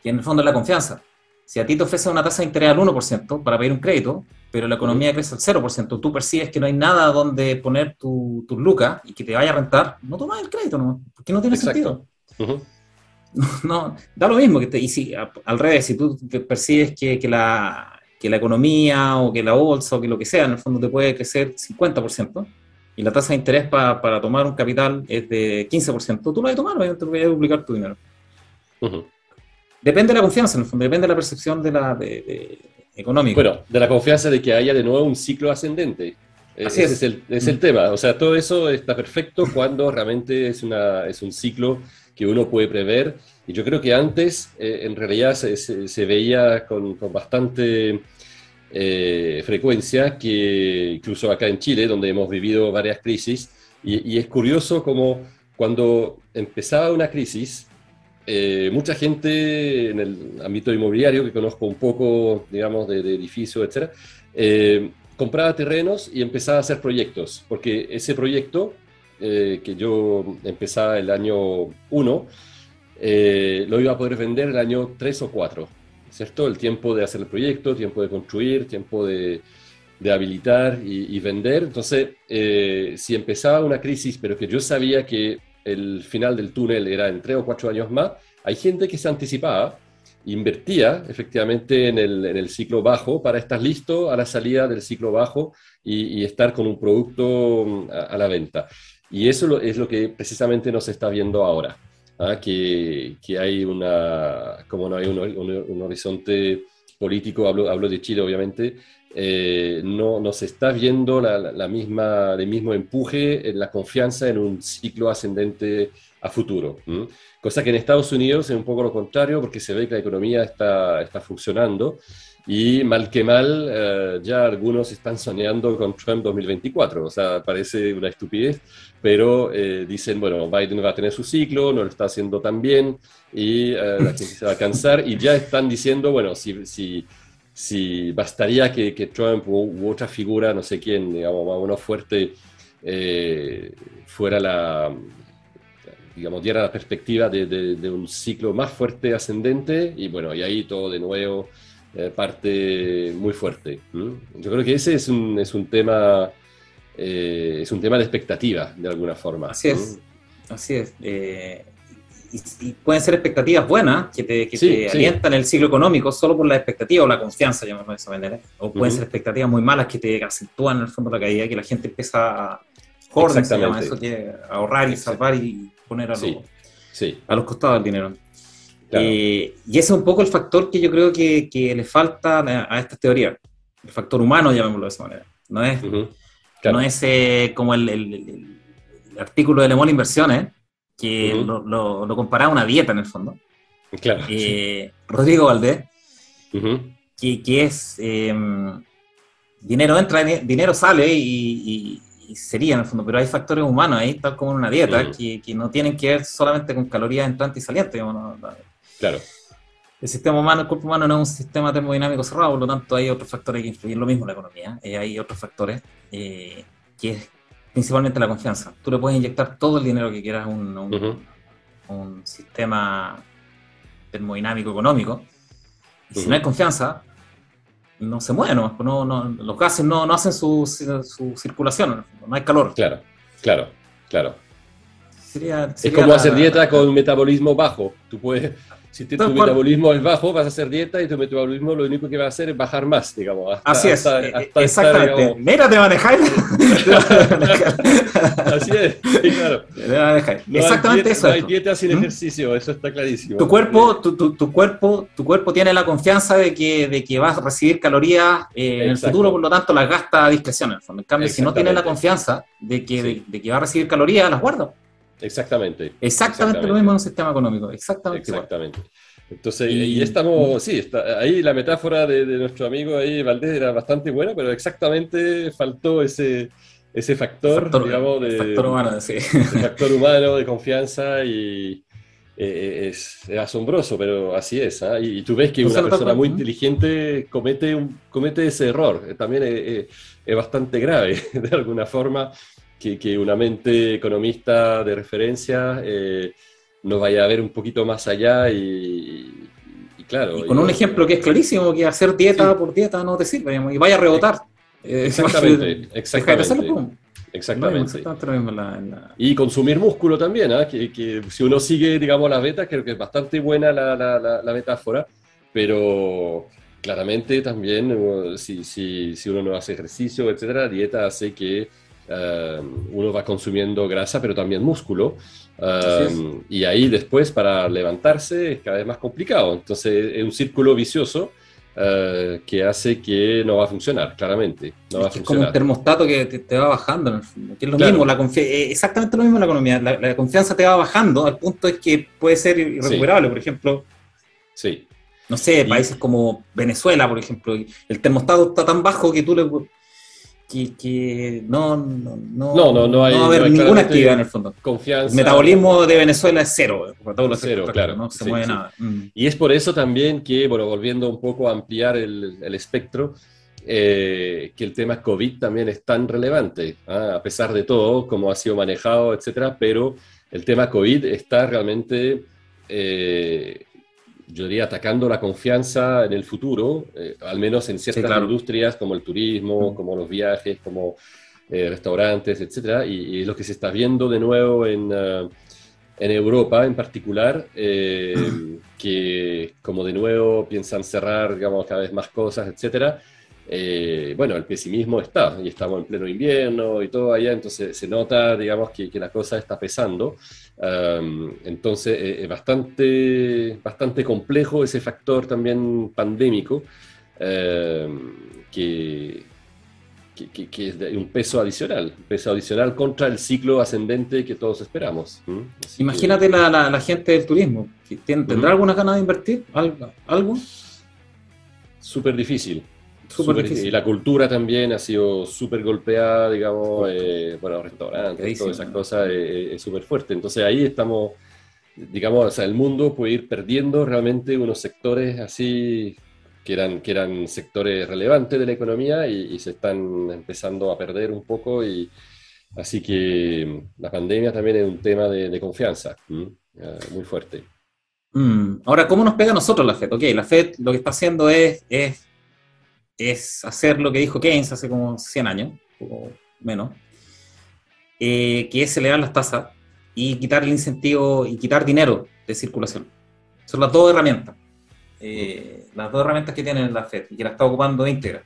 que en el fondo es la confianza. Si a ti te ofrece una tasa de interés al 1% para pedir un crédito, pero la economía crece al 0%, tú percibes que no hay nada donde poner tus tu lucas y que te vaya a rentar, no tomas el crédito, ¿no? porque no tiene sentido. no, da lo mismo. Que te, y si, al revés, si tú percibes que, que, la, que la economía o que la bolsa o que lo que sea, en el fondo te puede crecer 50%, y la tasa de interés para tomar un capital es de 15%, tú lo vas a tomar, obviamente vas a duplicar tu dinero. Depende de la confianza, en el fondo, depende de la percepción de la de, económica. Bueno, de la confianza de que haya de nuevo un ciclo ascendente. Así Ese es, el, es el tema. O sea, todo eso está perfecto cuando realmente es, una, es un ciclo que uno puede prever. Y yo creo que antes, eh, en realidad, se, se, veía con, con bastante eh, frecuencia que incluso acá en Chile, donde hemos vivido varias crisis, y, es curioso como cuando empezaba una crisis, eh, mucha gente en el ámbito inmobiliario, que conozco un poco, digamos, de, edificios, etc., eh, compraba terrenos y empezaba a hacer proyectos, porque ese proyecto que yo empezaba el año 1, lo iba a poder vender el año 3 o 4. ¿cierto? El tiempo de hacer el proyecto, tiempo de construir, tiempo de, habilitar y, vender. Entonces, eh, si empezaba una crisis, pero que yo sabía que el final del túnel era en tres o cuatro años más, hay gente que se anticipaba, invertía efectivamente en el, ciclo bajo para estar listo a la salida del ciclo bajo y, estar con un producto mm, a, la venta. Y eso es lo que precisamente nos está viendo ahora. ¿ah? que, que, hay una, como no hay un, un, horizonte político, hablo, hablo, de Chile obviamente, eh, no, no, se está viendo la, la, misma, el mismo empuje en la confianza en un ciclo ascendente a futuro. Cosa que en Estados Unidos es un poco lo contrario porque se ve que la economía está, está funcionando y mal que mal, eh, ya algunos están soñando con Trump 2024. O sea, parece una estupidez, pero eh, dicen, bueno, Biden va a tener su ciclo, no lo está haciendo tan bien y eh, la gente se va a cansar. Y ya están diciendo, bueno, si, si, si bastaría que, que Trump u, otra figura, no sé quién, digamos, más o menos fuerte, fuera la, digamos, diera la perspectiva de, de, de un ciclo más fuerte ascendente y bueno, y ahí todo de nuevo eh, parte muy fuerte. Yo creo que ese es un, es un tema eh, es un tema de expectativa, de alguna forma. Así es, así es. Eh, y, pueden ser expectativas buenas que te, que alientan el ciclo económico solo por la expectativa o la confianza, llamamos de esa manera. O pueden ser expectativas muy malas que te acentúan en el fondo la caída, que la gente empieza a, Hoarding se llama eso, que ahorrar y salvar y poner a, los, sí. a los costados del dinero. Eh, y ese es un poco el factor que yo creo que, que le falta a, estas teorías. El factor humano, llamémoslo de esa manera. No es, no es eh, como el, el, artículo de Le Monde Inversiones, que lo, lo, comparaba a una dieta en el fondo. Claro. Eh, Rodrigo Valdés, que, que, es em, dinero entra, dinero sale y, sería en el fondo, pero hay factores humanos ahí, tal como en una dieta, que, que, no tienen que ver solamente con calorías entrantes y salientes. Digamos, Claro. El sistema humano, el cuerpo humano no es un sistema termodinámico cerrado, por lo tanto hay otros factores que influyen, lo mismo en la economía, eh, hay otros factores eh, que es principalmente la confianza. Tú le puedes inyectar todo el dinero que quieras a un, un, sistema termodinámico económico, y si no hay confianza, no se mueve, no, no, los gases no, no hacen su, su, circulación, no hay calor. Claro, claro, claro. es como hacer dieta con metabolismo bajo. Tú puedes si tu metabolismo es bajo, vas a hacer dieta y tu metabolismo lo único que va a hacer es bajar más, digamos. Así es, eh, exactamente. Mira, te manejáis. Así es, sí, claro. exactamente eso. No hay dieta sin ¿Mm? ejercicio, eso está clarísimo. Tu cuerpo, tu, tu, tu, cuerpo, tu cuerpo tiene la confianza de que, de que vas a recibir calorías eh, en el futuro, por lo tanto las gasta a discreción. En, cambio, si no tienes la confianza de que, de que va a recibir calorías, las guarda. Exactamente. Exactamente, lo mismo en un sistema económico. Exactamente. Exactamente. Entonces, y, estamos, sí, está, ahí la metáfora de, nuestro amigo ahí, Valdés, era bastante buena, pero exactamente faltó ese, ese factor, digamos, de, factor humano, sí. factor humano de confianza y eh, es, asombroso, pero así es. ¿ah? Y, tú ves que una persona muy inteligente comete, un, comete ese error, también es bastante grave, de alguna forma que, una mente economista de referencia eh, nos vaya a ver un poquito más allá y, claro. con un ejemplo que es clarísimo, que hacer dieta por dieta no te sirve, y vaya a rebotar. Exactamente, exactamente. Exactamente. Y consumir músculo también, ¿ah? que, si uno sigue, digamos, las betas, creo que es bastante buena la, la, la, metáfora, pero claramente también uh, si, si, si, uno no hace ejercicio, etcétera, dieta hace que eh, uno va consumiendo grasa, pero también músculo. Eh, y ahí después para levantarse es cada vez más complicado. Entonces es un círculo vicioso eh, que hace que no va a funcionar, claramente. No va a funcionar. Es como un termostato que te, va bajando, que es lo mismo, la exactamente lo mismo en la economía. La, confianza te va bajando al punto es que puede ser irrecuperable. Por ejemplo, sí. no sé, países como Venezuela, por ejemplo, el termostato está tan bajo que tú le que, no, no, no, no, hay, va a haber ninguna actividad en el fondo. Confianza. El metabolismo de Venezuela es cero, cero, claro. No se mueve nada. Mm. Y es por eso también que, bueno, volviendo un poco a ampliar el, el espectro, eh, que el tema COVID también es tan relevante, ¿ah? a pesar de todo, cómo ha sido manejado, etcétera, pero el tema COVID está realmente eh, yo diría, atacando la confianza en el futuro, eh, al menos en ciertas industrias como el turismo, como los viajes, como eh, restaurantes, etc. Y, es lo que se está viendo de nuevo en, uh, en Europa en particular, eh, que como de nuevo piensan cerrar, digamos, cada vez más cosas, etcétera. bueno, el pesimismo está, y estamos en pleno invierno y todo allá, entonces se nota, digamos, que, que la cosa está pesando entonces eh, es bastante, bastante complejo ese factor también pandémico que, que, es un peso adicional, un peso adicional contra el ciclo ascendente que todos esperamos. Imagínate la, la, gente del turismo, ¿tendrá alguna ganas de invertir? ¿Algo? ¿Algo? Súper difícil. Y la cultura también ha sido súper golpeada, digamos, eh, bueno, restaurantes, todas esas cosas, eh, eh, es súper fuerte. Entonces ahí estamos, digamos, o sea, el mundo puede ir perdiendo realmente unos sectores así que eran, que eran sectores relevantes de la economía y, se están empezando a perder un poco. Y, así que la pandemia también es un tema de, confianza muy fuerte. Mm, ahora, ¿cómo nos pega a nosotros la FED? Ok, la FED lo que está haciendo es, es es hacer lo que dijo Keynes hace como 100 años, o menos, eh, que es elevar las tasas y quitar el incentivo y quitar dinero de circulación. Son las dos herramientas. Eh, las dos herramientas que tiene la FED y que la está ocupando íntegra.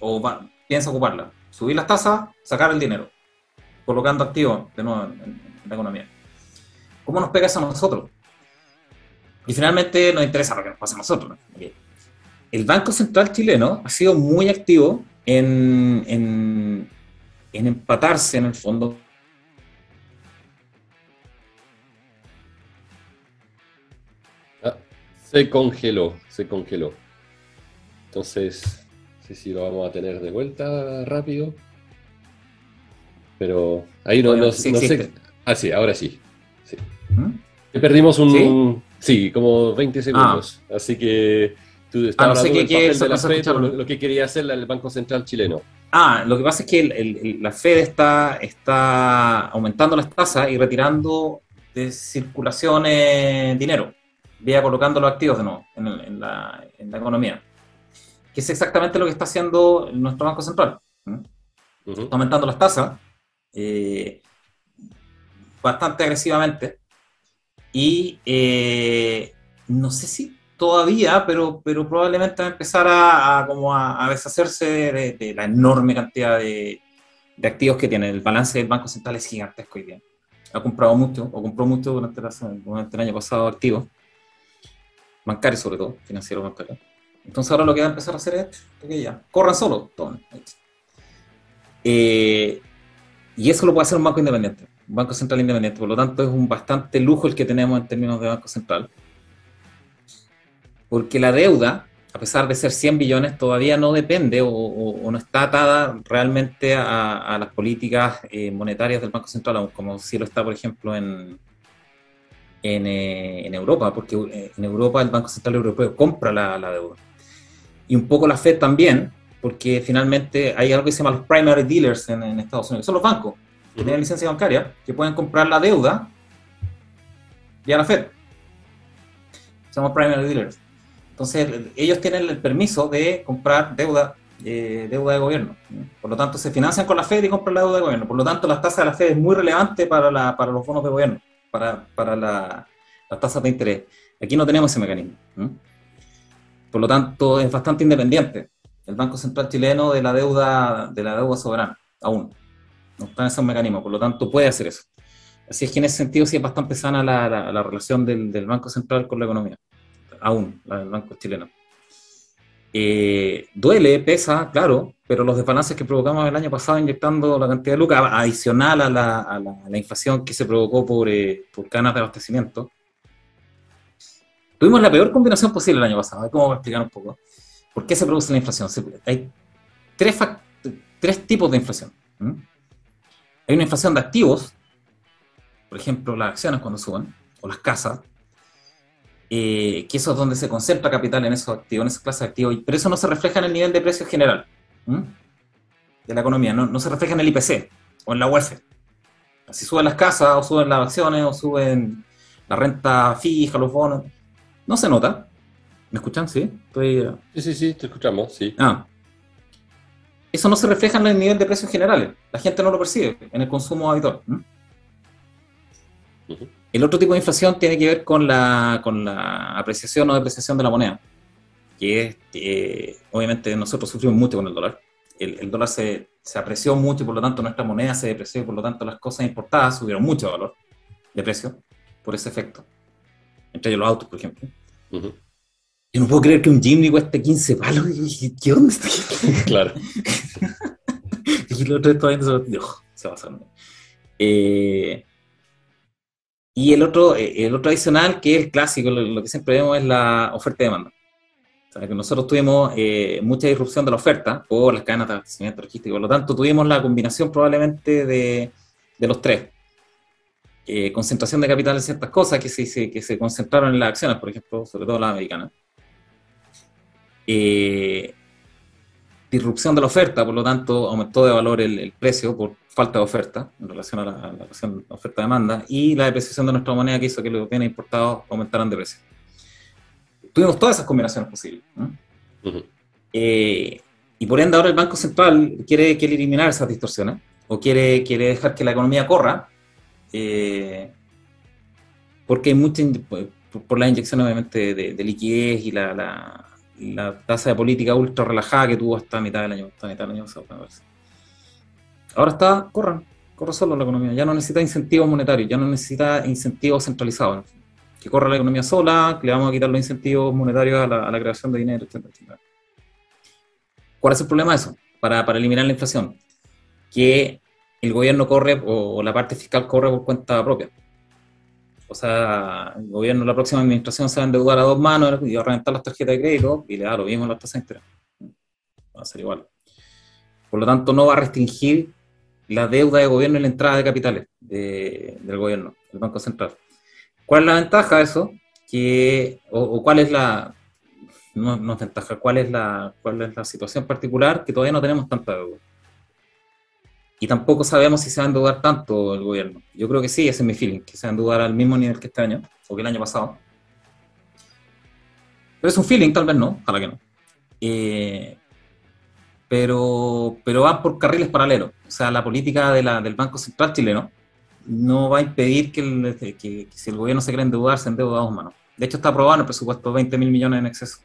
O piensa ocuparla. Subir las tasas, sacar el dinero. colocando activos de nuevo en, la economía. ¿Cómo nos pega eso a nosotros? Y finalmente nos interesa lo que nos pasa a nosotros. El Banco Central chileno ha sido muy activo en, en, en empatarse en el fondo Se congeló, se congeló. Entonces, no sé si lo vamos a tener de vuelta rápido. Pero ahí no, no, sé. Ah, sí, ahora sí. sí. ¿Mm? Perdimos un. ¿Sí? como 20 segundos. Ah. Así que tú ah, no sé qué, de la Fed, lo, que quería hacer el Banco Central chileno. Ah, lo que pasa es que la Fed está, está aumentando las tasas y retirando de circulación dinero vaya colocando los activos de nuevo en, la, economía. Que es exactamente lo que está haciendo nuestro Banco Central. Está aumentando las tasas eh, bastante agresivamente. Y eh, no sé si todavía, pero, pero probablemente va a empezar a, como a, deshacerse de, la enorme cantidad de, activos que tiene. El balance del Banco Central es gigantesco hoy día. Ha comprado mucho, o compró mucho durante, durante el año pasado activos bancario sobre todo, financiero bancario. Entonces ahora lo que va a empezar a hacer es que ya, corran solo, tomen. Eh, y eso lo puede hacer un banco independiente, un banco central independiente. Por lo tanto, es un bastante lujo el que tenemos en términos de banco central. Porque la deuda, a pesar de ser 100 billones, todavía no depende o, no está atada realmente a, las políticas eh, monetarias del Banco Central, como si lo está, por ejemplo, en, eh, en, Europa, porque eh, en Europa el Banco Central Europeo compra la, deuda. Y un poco la Fed también, porque finalmente hay algo que se llama los primary dealers en, Estados Unidos, son los bancos que tienen licencia bancaria, que pueden comprar la deuda a la Fed. Llaman primary dealers. Entonces, ellos tienen el permiso de comprar deuda, eh, deuda de gobierno. Por lo tanto, se financian con la Fed y compran la deuda de gobierno. Por lo tanto, las tasas de la Fed es muy relevante para, la, para los bonos de gobierno para, para la, las tasas de interés. Aquí no tenemos ese mecanismo. Por lo tanto, es bastante independiente el Banco Central chileno de la deuda, de la deuda soberana, aún. No está en ese mecanismo, por lo tanto puede hacer eso. Así es que en ese sentido sí es bastante sana la, la, relación del, del, Banco Central con la economía, aún, la del Banco chileno. Eh, duele, pesa, claro, pero los desbalances que provocamos el año pasado inyectando la cantidad de lucas adicional a la, a la, inflación que se provocó por, eh, por canas de abastecimiento, tuvimos la peor combinación posible el año pasado. ¿Cómo voy a explicar un poco? ¿Por qué se produce la inflación? hay tres, tres tipos de inflación. Hay una inflación de activos, por ejemplo, las acciones cuando suben, o las casas, eh, que eso es donde se concentra capital en esos activos, en esas clases de activos, pero eso no se refleja en el nivel de precio general de la economía, no, se refleja en el IPC o en la UEF. Si suben las casas, o suben las acciones, o suben la renta fija, los bonos, no se nota. ¿Me escuchan? ¿Sí? Estoy... Sí, sí, sí, te escuchamos, sí. Ah. Eso no se refleja en el nivel de precios generales. La gente no lo percibe en el consumo habitual. El otro tipo de inflación tiene que ver con la, con la apreciación o depreciación de la moneda, que es, eh, obviamente nosotros sufrimos mucho con el dólar. El, dólar se, se, apreció mucho y por lo tanto nuestra moneda se depreció y por lo tanto las cosas importadas subieron mucho de valor, de precio, por ese efecto. Entre ellos los autos, por ejemplo. Yo no puedo creer que un Jimny cueste 15 palos. ¿Qué onda está Claro. y los otro todavía se, se va a eh, y el otro, eh, el otro adicional, que es el clásico, lo, que siempre vemos es la oferta y demanda. O sea, que nosotros tuvimos eh, mucha disrupción de la oferta por las cadenas de abastecimiento logístico. Por lo tanto, tuvimos la combinación probablemente de, de los tres. Eh, concentración de capital en ciertas cosas que se, que se concentraron en las acciones, por ejemplo, sobre todo las americanas. Eh, disrupción de la oferta, por lo tanto, aumentó de valor el, precio por falta de oferta en relación a la, oferta-demanda y la depreciación de nuestra moneda que hizo que los bienes importados aumentaran de precio. Tuvimos todas esas combinaciones posibles. Eh, y por ende ahora el Banco Central quiere, quiere eliminar esas distorsiones o quiere, quiere dejar que la economía corra eh, porque hay mucha, por, las inyecciones obviamente de, liquidez y la la tasa de política ultra relajada que tuvo hasta mitad del año, hasta mitad del año pasado. Ahora está, corran, corre solo la economía, ya no necesita incentivos monetarios, ya no necesita incentivos centralizados. Que corra la economía sola, le vamos a quitar los incentivos monetarios a la, creación de dinero. ¿Cuál es el problema de eso? Para, para eliminar la inflación. Que el gobierno corre o la parte fiscal corre por cuenta propia. O sea, el gobierno, la próxima administración se va a endeudar a dos manos y va a reventar las tarjetas de crédito y le da lo mismo a las tasas de interés. Va a ser igual. Por lo tanto, no va a restringir la deuda de gobierno y la entrada de capitales del gobierno, del Banco Central. ¿Cuál es la ventaja de eso? Que, o, cuál es la, no, no es ventaja, cuál es la, cuál es la situación particular que todavía no tenemos tanta deuda. Y tampoco sabemos si se va a endeudar tanto el gobierno. Yo creo que sí, ese es mi feeling, que se va a endeudar al mismo nivel que este año, o que el año pasado. Pero es un feeling, tal vez no, ojalá que no. Eh, pero, pero van por carriles paralelos. O sea, la política de la, del Banco Central chileno no va a impedir que, que, si el gobierno se quiere endeudar, se endeuda a dos manos. De hecho, está aprobado en el presupuesto 20 mil millones en exceso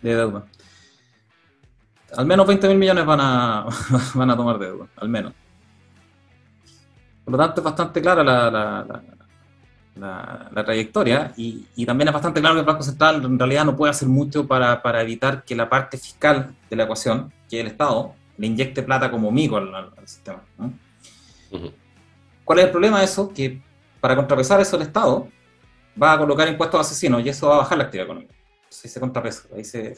de deuda al menos 20 mil millones van a, van a tomar deuda, al menos. Por lo tanto, es bastante clara la, la, trayectoria y, también es bastante claro que el Banco Central en realidad no puede hacer mucho para, evitar que la parte fiscal de la ecuación, que es el Estado, le inyecte plata como mico al, sistema. ¿Cuál es el problema de eso? Que para contrapesar eso el Estado va a colocar impuestos asesinos y eso va a bajar la actividad económica. Entonces se contrapesa, ahí se,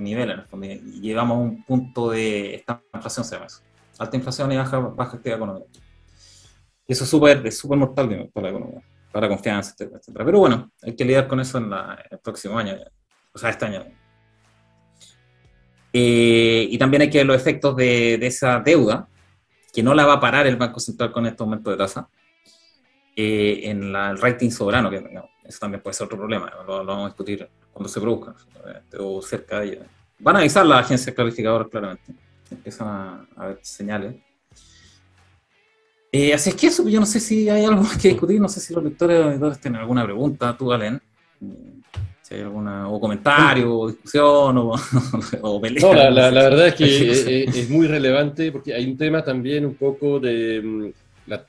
nivela y llegamos a un punto de esta inflación, se llama eso. Alta inflación y baja, baja actividad económica. Y eso es súper es super mortal para la economía, para la confianza. Pero bueno, hay que lidiar con eso en, el próximo año, o sea, este año. Eh, y también hay que ver los efectos de, esa deuda, que no la va a parar el Banco Central con este aumento de tasa, eh, en el rating soberano, que eso también puede ser otro problema, lo, lo vamos a discutir cuando se produzca, o cerca de ella. Van a avisar las agencias calificadoras claramente, empiezan a, a ver señales. Eh, así es que eso, yo no sé si hay algo más que discutir, no sé si los lectores o editores tienen alguna pregunta, tú, Galen, si hay alguna, o comentario, o discusión, o, o pelea. No, la, la, verdad es que es, es, muy relevante porque hay un tema también un poco de mm, la,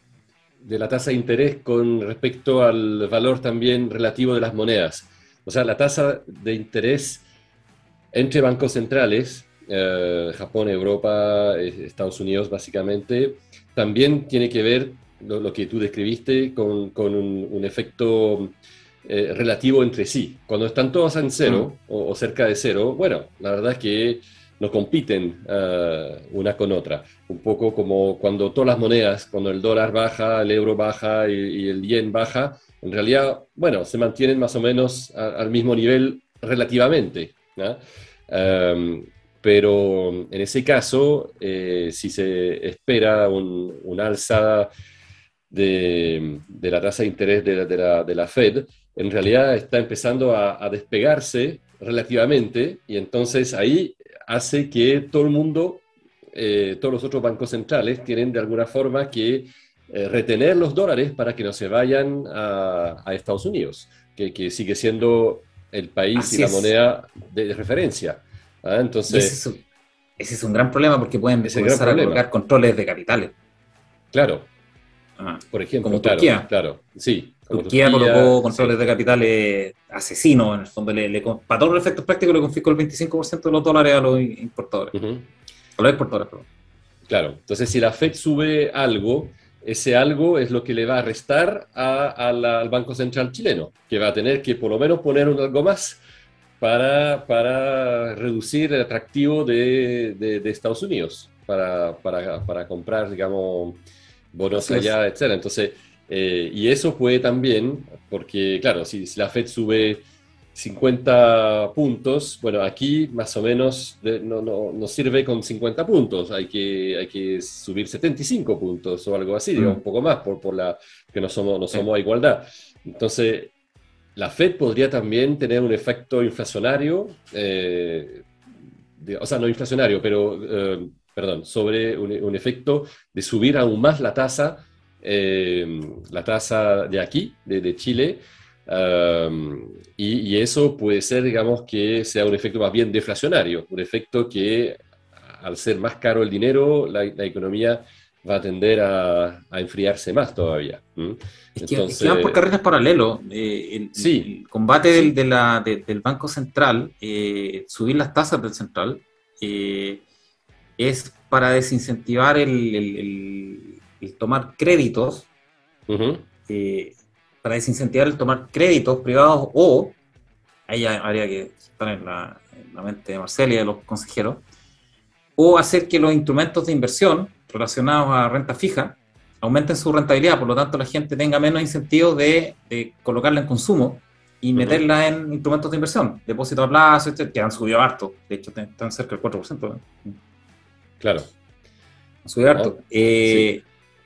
de la tasa de interés con respecto al valor también relativo de las monedas. O sea, la tasa de interés entre bancos centrales, eh, Japón, Europa, eh, Estados Unidos básicamente, también tiene que ver lo, que tú describiste con, un, efecto eh, relativo entre sí. Cuando están todos en cero mm. o, cerca de cero, bueno, la verdad es que no compiten una con otra. Un poco como cuando todas las monedas, cuando el dólar baja, el euro baja y el yen baja, en realidad, bueno, se mantienen más o menos al mismo nivel relativamente. Em, pero en ese caso, eh, si se espera un, alza de, la tasa de interés de la, Fed, en realidad está empezando a, despegarse relativamente y entonces ahí hace que todo el mundo, eh, todos los otros bancos centrales tienen de alguna forma que eh, retener los dólares para que no se vayan a, Estados Unidos, que, sigue siendo el país y la moneda de, referencia. ¿ah? Entonces, ese es, un, gran problema porque pueden empezar a colocar controles de capitales. Claro. Ah, por ejemplo, como Turquía. Claro, sí. Turquía, colocó controles de capitales asesinos, en el fondo, le, para todos los efectos prácticos le confiscó el 25% de los dólares a los importadores. A los exportadores, perdón. Claro, entonces si la FED sube algo, ese algo es lo que le va a restar al Banco Central chileno, que va a tener que por lo menos poner un algo más para, para reducir el atractivo de, Estados Unidos, para, para, comprar, digamos, bonos allá, etc. Entonces, eh, y eso puede también, porque claro, si la Fed sube 50 puntos, bueno, aquí más o menos no, no, sirve con 50 puntos, hay que, hay que subir 75 puntos o algo así, digo, mm. un poco más, por, por la que no somos, no somos a igualdad. Entonces, la Fed podría también tener un efecto inflacionario, eh, o sea, no inflacionario, pero, eh, perdón, sobre un, efecto de subir aún más la tasa, eh, la tasa de aquí, de, de Chile, y, eso puede ser, digamos, que sea un efecto más bien deflacionario, un efecto que al ser más caro el dinero, la, economía va a tender a, enfriarse más todavía. Es que, van por carreras paralelos. Eh, el, combate del, Banco Central, eh, subir las tasas del central, eh, es para desincentivar el, tomar créditos, para desincentivar el tomar créditos privados o, ahí habría que estar en la, en la mente de Marcela y de los consejeros, o hacer que los instrumentos de inversión relacionados a renta fija aumenten su rentabilidad, por lo tanto la gente tenga menos incentivos de, colocarla en consumo y meterla en instrumentos de inversión, depósitos a plazo, que han subido harto, de hecho están cerca del 4%. Claro. Han subido harto. Eh,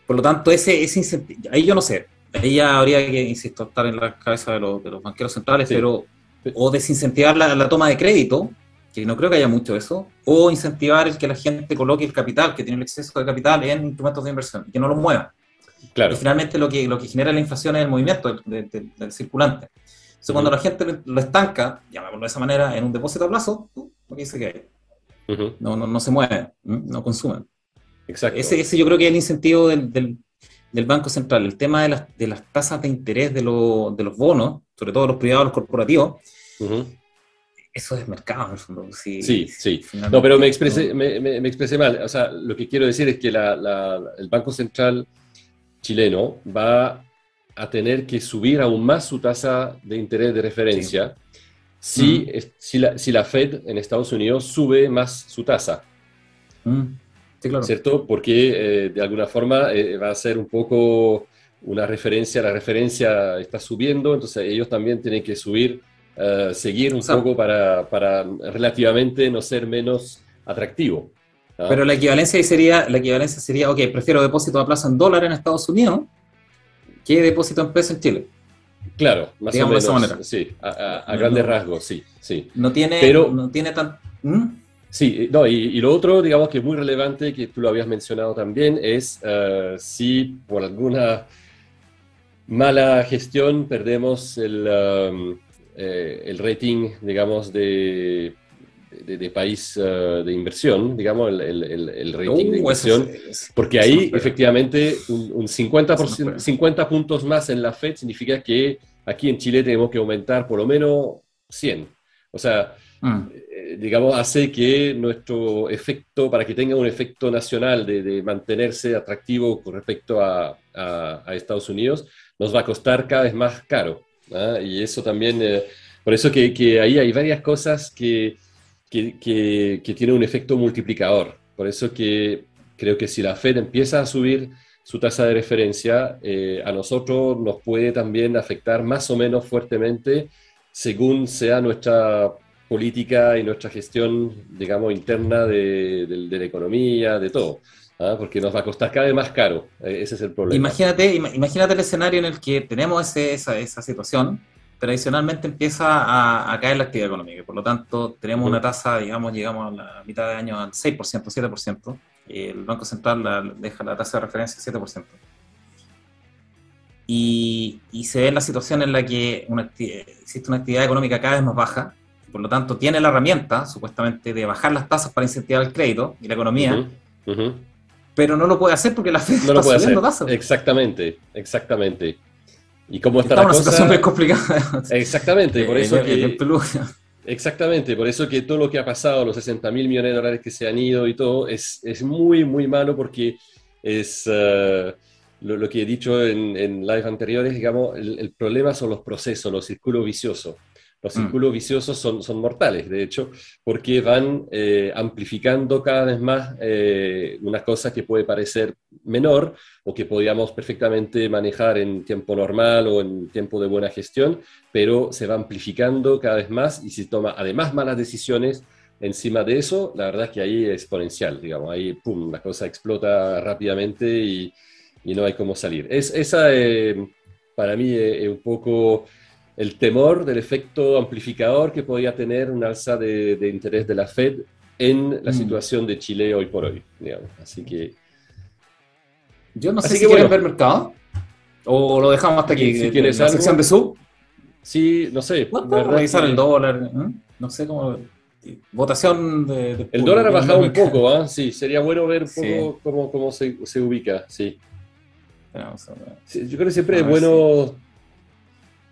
por lo tanto, ese, ese incentivo, ahí yo no sé, ya habría que, insisto, estar en la cabeza de los, banqueros centrales, pero o desincentivar la, toma de crédito, que no creo que haya mucho eso, o incentivar el que la gente coloque el capital, que tiene el exceso de capital en instrumentos de inversión, y que no los mueva. Claro. Y finalmente lo que, lo que genera la inflación es el movimiento del, circulante. Entonces, cuando la gente lo estanca, llamémoslo de esa manera, en un depósito a plazo, lo que dice que hay. no, no, no, se mueve, no consumen. Exacto. Ese, ese yo creo que es el incentivo del, del, Banco Central. El tema de las, de las tasas de interés de, lo, de los bonos, sobre todo los privados, los corporativos, eso es mercado, en el fondo. Sí, sí. No, pero me expresé, me, me, expresé mal. O sea, lo que quiero decir es que la, el Banco Central chileno va a tener que subir aún más su tasa de interés de referencia si, si, la, si, la, Fed en Estados Unidos sube más su tasa. Mm. Sí, claro. ¿Cierto? Porque eh, de alguna forma eh, va a ser un poco una referencia, la referencia está subiendo, entonces ellos también tienen que subir eh, seguir un poco para, para, relativamente no ser menos atractivo. Pero la equivalencia sería, la equivalencia sería, ok, prefiero depósito a plazo en dólar en Estados Unidos que depósito en peso en Chile. Claro, más o menos. De esa manera. Sí, a, grandes rasgos, sí, sí. No tiene, Pero, no tiene tan... ¿Mm? Sí, no, y, lo otro, digamos que es muy relevante, que tú lo habías mencionado también, es uh, si por alguna mala gestión perdemos el, um, eh, el rating, digamos, de, de, país eh, de inversión, digamos, el, el, rating de uh, inversión, porque ahí efectivamente un, 50%, 50 puntos más en la Fed significa que aquí en Chile tenemos que aumentar por lo menos 100. O sea, mm. Digamos, hace que nuestro efecto, para que tenga un efecto nacional de, mantenerse atractivo con respecto a, Estados Unidos, nos va a costar cada vez más caro. ¿ah? Y eso también, eh, por eso que, que, ahí hay varias cosas que, que, que, tienen un efecto multiplicador. Por eso que creo que si la Fed empieza a subir su tasa de referencia, eh, a nosotros nos puede también afectar más o menos fuertemente según sea nuestra política y nuestra gestión, digamos, interna de, de la economía, de todo. ¿ah? porque nos va a costar cada vez más caro. Eh, ese es el problema. Imagínate, imagínate el escenario en el que tenemos esa, esa, situación, pero adicionalmente empieza a, caer la actividad económica. Por lo tanto, tenemos una tasa, digamos, llegamos a la mitad de año al 6%, 7%. Y el Banco Central deja la tasa de referencia 7%. Y, y, se ve la situación en la que existe una actividad económica cada vez más baja, por lo tanto tiene la herramienta, supuestamente, de bajar las tasas para incentivar el crédito y la economía, pero no lo puede hacer porque la Fed no lo puede hacer. Exactamente, exactamente. ¿Y cómo está la cosa? situación muy complicada. Exactamente, por eso que... Exactamente, por eso que todo lo que ha pasado, los 60 mil millones de dólares que se han ido y todo, es, es muy, muy malo porque es uh, lo, que he dicho en, en live anteriores, digamos, el, el, problema son los procesos, los círculos viciosos. Los mm. círculos viciosos son, son mortales, de hecho, porque van eh, amplificando cada vez más eh, una cosa que puede parecer menor o que podríamos perfectamente manejar en tiempo normal o en tiempo de buena gestión, pero se va amplificando cada vez más y si toma además malas decisiones encima de eso, la verdad es que ahí es exponencial, digamos, ahí pum, la cosa explota rápidamente y, y no hay cómo salir. Es, esa eh, para mí es un poco el temor del efecto amplificador que podía tener un alza de, interés de la Fed en la mm. situación de Chile hoy por hoy, digamos. Así que... Yo no sé si quieren ver mercado o lo dejamos hasta aquí. Si quieres la sección de sub. Sí, no sé. revisar el dólar. ¿eh? No sé cómo... votación de, El dólar ha bajado un poco, ¿ah? Sí, sería bueno ver un poco cómo, cómo se, se, ubica, sí. Yo creo que siempre es bueno...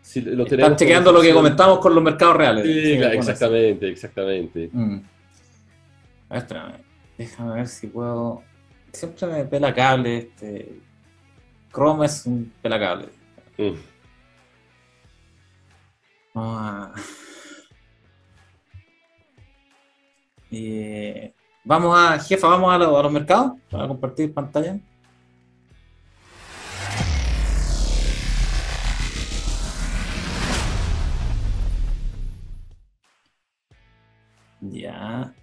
Si lo Están chequeando lo que comentamos con los mercados reales. Sí, exactamente, exactamente. Mm. A ver, déjame ver si puedo... Siempre me pela cable este... Chrome es un pelacable. Mm. Vamos a... Eh, vamos a, jefa, vamos a, los mercados para compartir pantalla. Ya.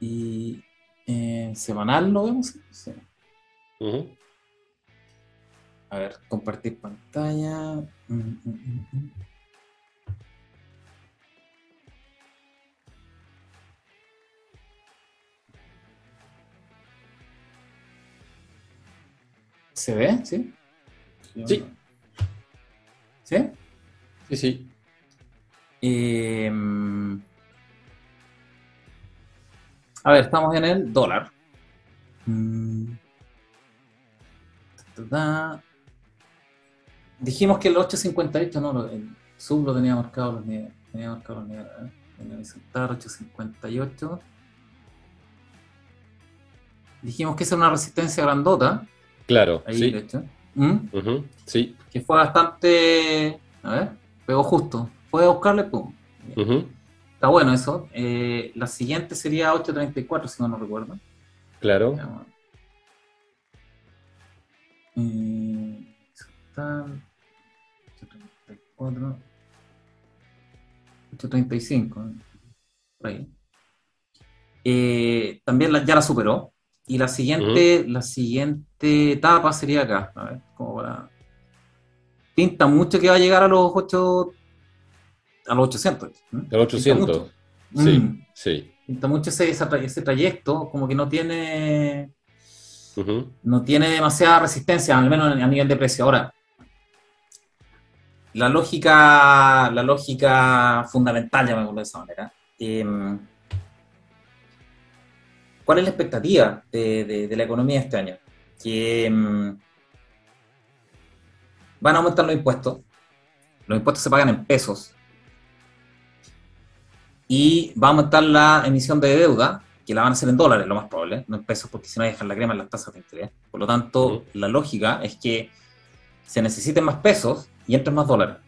Y eh, semanal lo vemos. Sí. A ver, compartir pantalla. Mm, mm, mm, ¿Se ve? ¿Sí? Sí. ¿Sí? Sí, sí. Eh, a ver, estamos en el dólar. Dijimos que el 858, no, el sub lo tenía marcado los niveles. Tenía marcado los niveles. ¿eh? 858. Dijimos que esa era una resistencia grandota. Claro, sí. ¿Mm? sí. Que fue bastante. A ver, pegó justo. A buscarle, pum. Está bueno eso. Eh, la siguiente sería 834, si no no recuerdo. Claro. Eh, 834. 835. ahí. Eh, también ya la superó. Y la siguiente, la siguiente etapa sería acá. A ver, como para. Pinta mucho que va a llegar a los 8 a los 800. A los 800. Sí, mm. sí. Pinta mucho ese, ese, trayecto, como que no tiene. No tiene demasiada resistencia, al menos a nivel de precio. Ahora, la lógica, la lógica fundamental, llamémoslo de esa manera. Em, ¿Cuál es la expectativa de, de, la economía este año? Que em, van a aumentar los impuestos. Los impuestos se pagan en pesos y va a aumentar la emisión de deuda, que la van a hacer en dólares, lo más probable, no en pesos, porque si no dejan la crema en las tasas de interés. Por lo tanto, la lógica es que se necesiten más pesos y entren más dólares.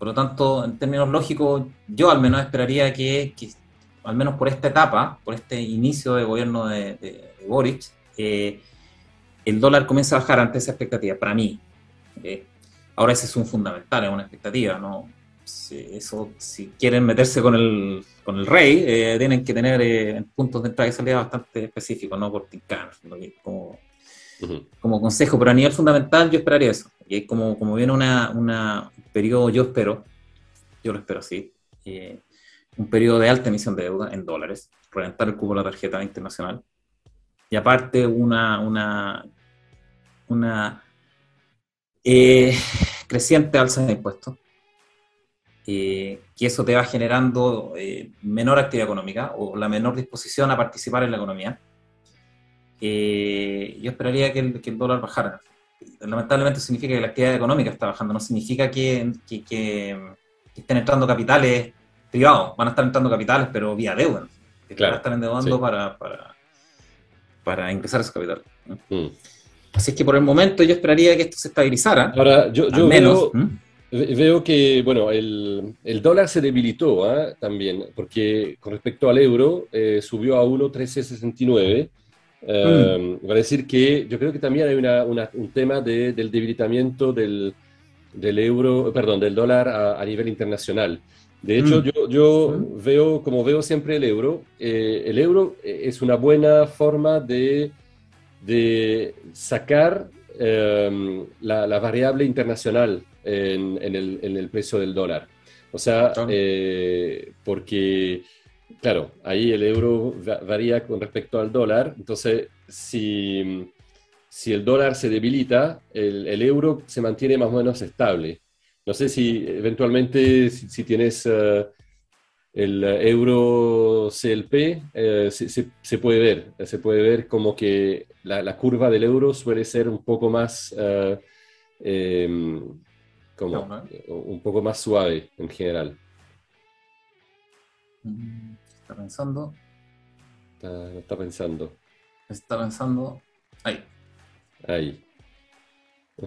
Por lo tanto, en términos lógicos, yo al menos esperaría que, al menos por esta etapa, por este inicio de gobierno de, Boric, eh, el dólar comience a bajar ante esa expectativa, para mí. Eh, ahora ese es un fundamental, es una expectativa, no, eso, si quieren meterse con el, con el rey, eh, tienen que tener eh, puntos de entrada y salida bastante específicos, no por como, como consejo, pero a nivel fundamental yo esperaría eso. Y como, como viene una, una, un periodo, yo espero, yo lo espero así, eh, un periodo de alta emisión de deuda en dólares, reventar el cubo de la tarjeta internacional, y aparte una, una, una creciente alza de impuestos que eso te va generando eh, menor actividad económica o la menor disposición a participar en la economía. Eh, yo esperaría que el, dólar bajara. Lamentablemente significa que la actividad económica está bajando, no significa que, estén entrando capitales privados, van a estar entrando capitales, pero vía deuda, que claro, estar endeudando para, para, para, ingresar ese capital. Mm. Así es que por el momento yo esperaría que esto se estabilizara. Ahora, yo, yo menos, Veo que, bueno, el, dólar se debilitó ¿ah? también, porque con respecto al euro eh, subió a 1.1369. Eh, mm. Va a decir que yo creo que también hay un tema del debilitamiento del, euro, perdón, del dólar a, nivel internacional. De hecho, mm. yo, veo, como veo siempre el euro, eh, el euro es una buena forma de, de sacar la variable internacional en, el, en el, precio del dólar. O sea, eh, porque, claro, ahí el euro varía con respecto al dólar. Entonces, si, si el dólar se debilita, el, el, euro se mantiene más o menos estable. No sé si eventualmente, si, tienes eh, el euro CLP, eh, se, puede ver, se puede ver como que la, curva del euro suele ser un poco más, eh, em, como, un poco más suave en general. Mm, está pensando. Está, está pensando. Está pensando. Ahí. Ahí.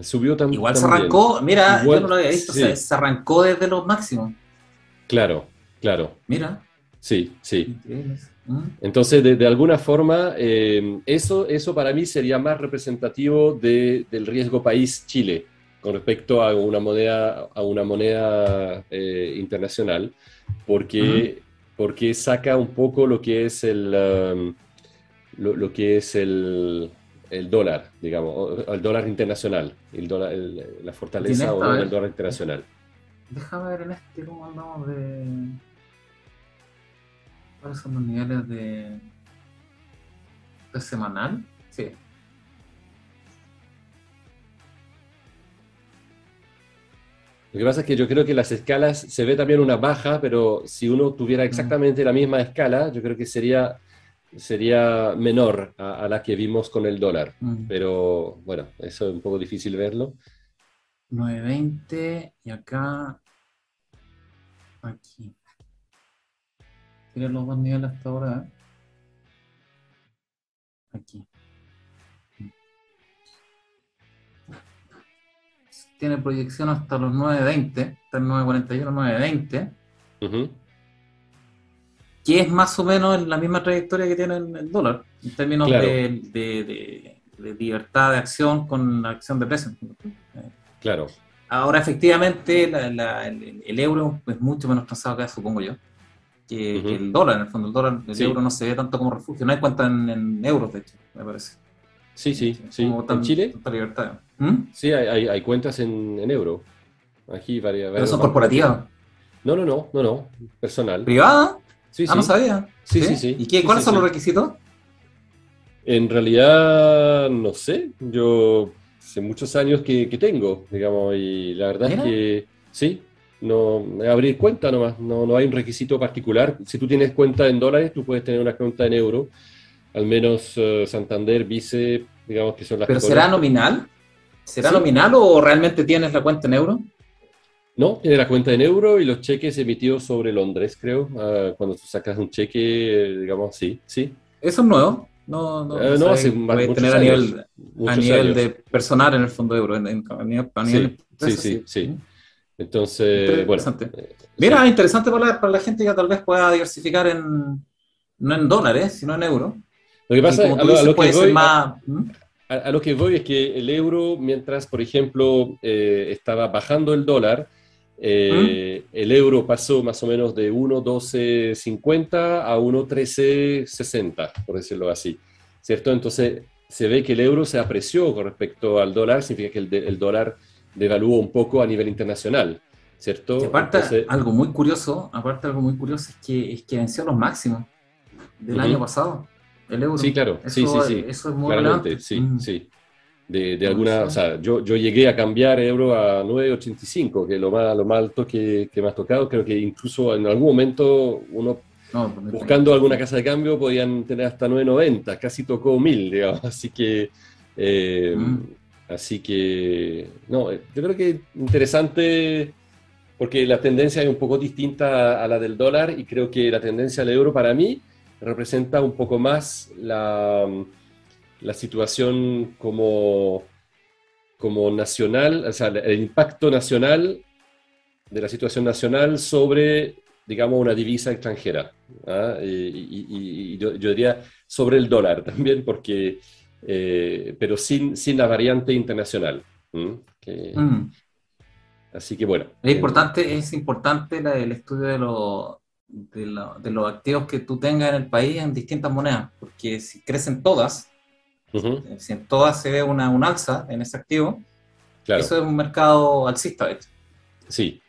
Subió también. Igual se arrancó, mira, yo no lo había visto, se arrancó desde los máximos. Claro, claro. Mira. Sí, sí. ¿Mm? Entonces, de, alguna forma, eh, eso, eso para mí sería más representativo del riesgo país Chile con respecto a una moneda, a una moneda eh, internacional, porque, porque saca un poco lo que es el, um, lo, que es el, el dólar, digamos, el dólar internacional, el dólar, la fortaleza o del dólar internacional. Déjame ver en este cómo andamos de. ¿Cuáles son los niveles de. de semanal? Sí. Lo que pasa es que yo creo que las escalas se ve también una baja, pero si uno tuviera exactamente la misma escala, yo creo que sería sería menor a, la que vimos con el dólar. Mm. Pero bueno, eso es un poco difícil verlo. 9.20 y acá, aquí. Tiene los dos niveles hasta ahora. ¿eh? Aquí. Tiene proyección hasta los 9.20, está en 9.41, 9.20. Uh que es más o menos la misma trayectoria que tiene el dólar, en términos de, libertad de acción con la acción de precio. Claro. Ahora, efectivamente, el, euro es mucho menos transado que supongo yo, que, el dólar. En el fondo, el dólar, el euro no se ve tanto como refugio. No hay cuenta en, euros, de hecho, me parece. Sí, sí, sí. ¿En Chile? libertad. ¿Mm? Sí, hay, cuentas en, euro. Aquí varias. ¿Pero son corporativas? No, no, no, no, no. Personal. ¿Privada? Ah, no sabía. Sí, sí, sí. ¿Y qué, cuáles son los requisitos? En realidad, no sé. Yo hace muchos años que, tengo, digamos, y la verdad es que sí, no abrir cuenta nomás, no, no hay un requisito particular. Si tú tienes cuenta en dólares, tú puedes tener una cuenta en euro. Al menos eh, Santander, Vice, digamos que son las ¿Pero será nominal? ¿Será nominal o realmente tienes la cuenta en euro? No, tiene la cuenta en euro y los cheques emitidos sobre Londres, creo. Ah, cuando tú sacas un cheque, digamos, sí, sí. ¿Eso es nuevo? No, no, eh, no, hace tener a nivel, a nivel de personal en el fondo euro. En, nivel, sí, sí, sí, Entonces, bueno. Eh, Mira, interesante para la, gente que tal vez pueda diversificar en, no en dólares, sino en euros. Lo que pasa es a, lo que voy es que el euro, mientras, por ejemplo, eh, estaba bajando el dólar, eh, el euro pasó más o menos de 1.1250 a 1.1360, por decirlo así, ¿cierto? Entonces se ve que el euro se apreció con respecto al dólar, significa que el, dólar devaluó un poco a nivel internacional, ¿cierto? aparte, algo muy curioso, aparte algo muy curioso es que, es que venció los máximos del año pasado, el euro. Sí, claro, sí, sí, sí. Eso es muy relevante. Sí, mm. sí de, alguna, o sea, yo, yo, llegué a cambiar euro a 9.85, que es lo más, lo más alto que, que, me ha tocado. Creo que incluso en algún momento uno buscando alguna casa de cambio podían tener hasta 9.90, casi tocó 1000, digamos. Así que, eh, mm. así que, no, yo creo que interesante porque la tendencia es un poco distinta a la del dólar y creo que la tendencia del euro para mí representa un poco más la la situación como, como nacional, o sea, el impacto nacional de la situación nacional sobre, digamos, una divisa extranjera. ¿ah? Y, yo, diría sobre el dólar también, porque, eh, pero sin, sin la variante internacional. Mm. Así que bueno. Es importante, es importante el estudio de, lo, de, de, los activos que tú tengas en el país en distintas monedas, porque si crecen todas, si en todas se ve una, un alza en ese activo, eso es un mercado alcista, de hecho. Sí.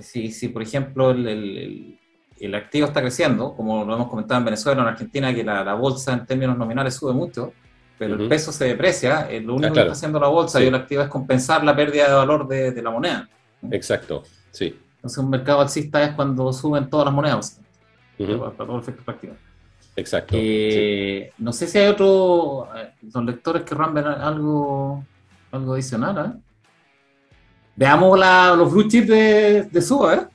si, si, por ejemplo, el, el, activo está creciendo, como lo hemos comentado en Venezuela, en Argentina, que la, la bolsa en términos nominales sube mucho, pero el peso se deprecia, eh, lo único que está haciendo la bolsa y el activo es compensar la pérdida de valor de, de la moneda. Exacto, sí. Entonces un mercado alcista es cuando suben todas las monedas, para, para todo el efecto práctico. Exacto. sí. Eh, No sé si hay otros los lectores que ver algo, algo adicional. ¿eh? Veamos la- los blue chips de, de Suba, ¿eh?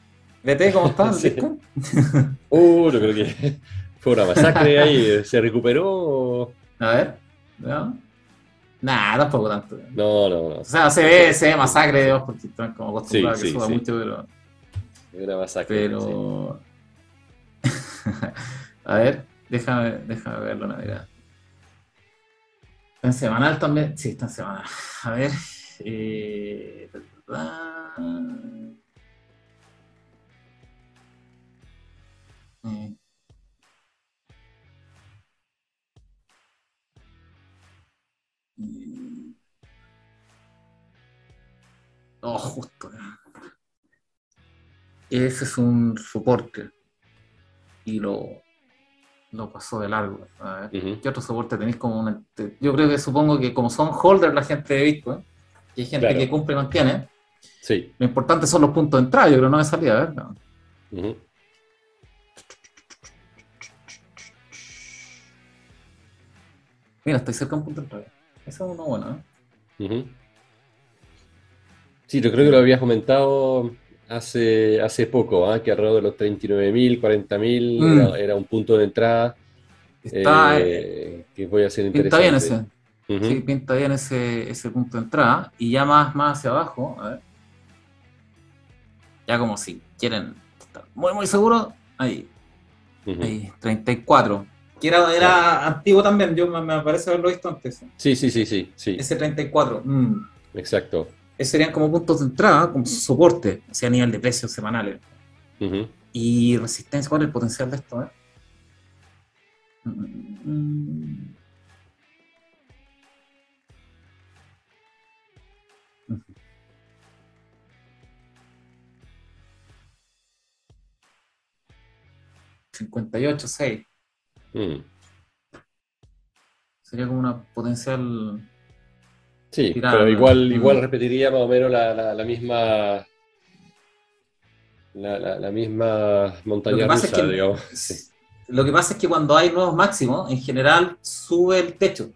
VT, ¿cómo está? Sí. Uh, yo creo que fue una masacre ahí. ¿Se recuperó? A ver, veamos. Nah, tampoco tanto. No, no, no. O sea, se ve, se ve masacre de porque están como acostumbrados Sí, a que sí, suba sí. mucho, pero. Una masacre. sí. pero... a ver, déjame, déjame verlo una mirada. Está en semanal también. Sí, está en semanal. A ver. Eh... eh. Oh, justo. Ese es un soporte. Y lo, lo pasó de largo. A ver. ¿Qué otro soporte tenéis como una- te- Yo creo que supongo que como son holders la gente de Bitcoin, que hay gente Claro. que cumple y mantiene, Sí. lo importante son los puntos de entrada, yo creo, no de salida, a ver. no. Mira, estoy cerca de un punto de entrada. Ese es uno bueno, ¿eh? Sí, yo creo que lo habías comentado hace, hace poco, ¿ah? que alrededor de los 39.000, 40.000 Mm. era, era un punto de entrada Está, eh, que voy a ser pinta bien ese. interesante. Sí, pinta bien ese, ese punto de entrada. Y ya más, más hacia abajo, a ver. Ya como si quieren estar muy, muy seguros, ahí, Ujú. ahí, 34. Que era, era antiguo también, yo me, me parece haberlo visto antes. Sí, sí, sí, sí, sí, Ese 34. mm. exacto. Esos serían como puntos de entrada, como soporte, o sea, a nivel de precios semanales. Y resistencia, ¿cuál es el potencial de esto? eh? Mm. ...58, 6... Mm. Sería como una potencial... Sí, pero igual, igual repetiría más o menos la, la- la misma la, la- la misma montaña rusa, es que- digamos. Sí. Lo que pasa es que cuando hay nuevos máximos, en general sube el techo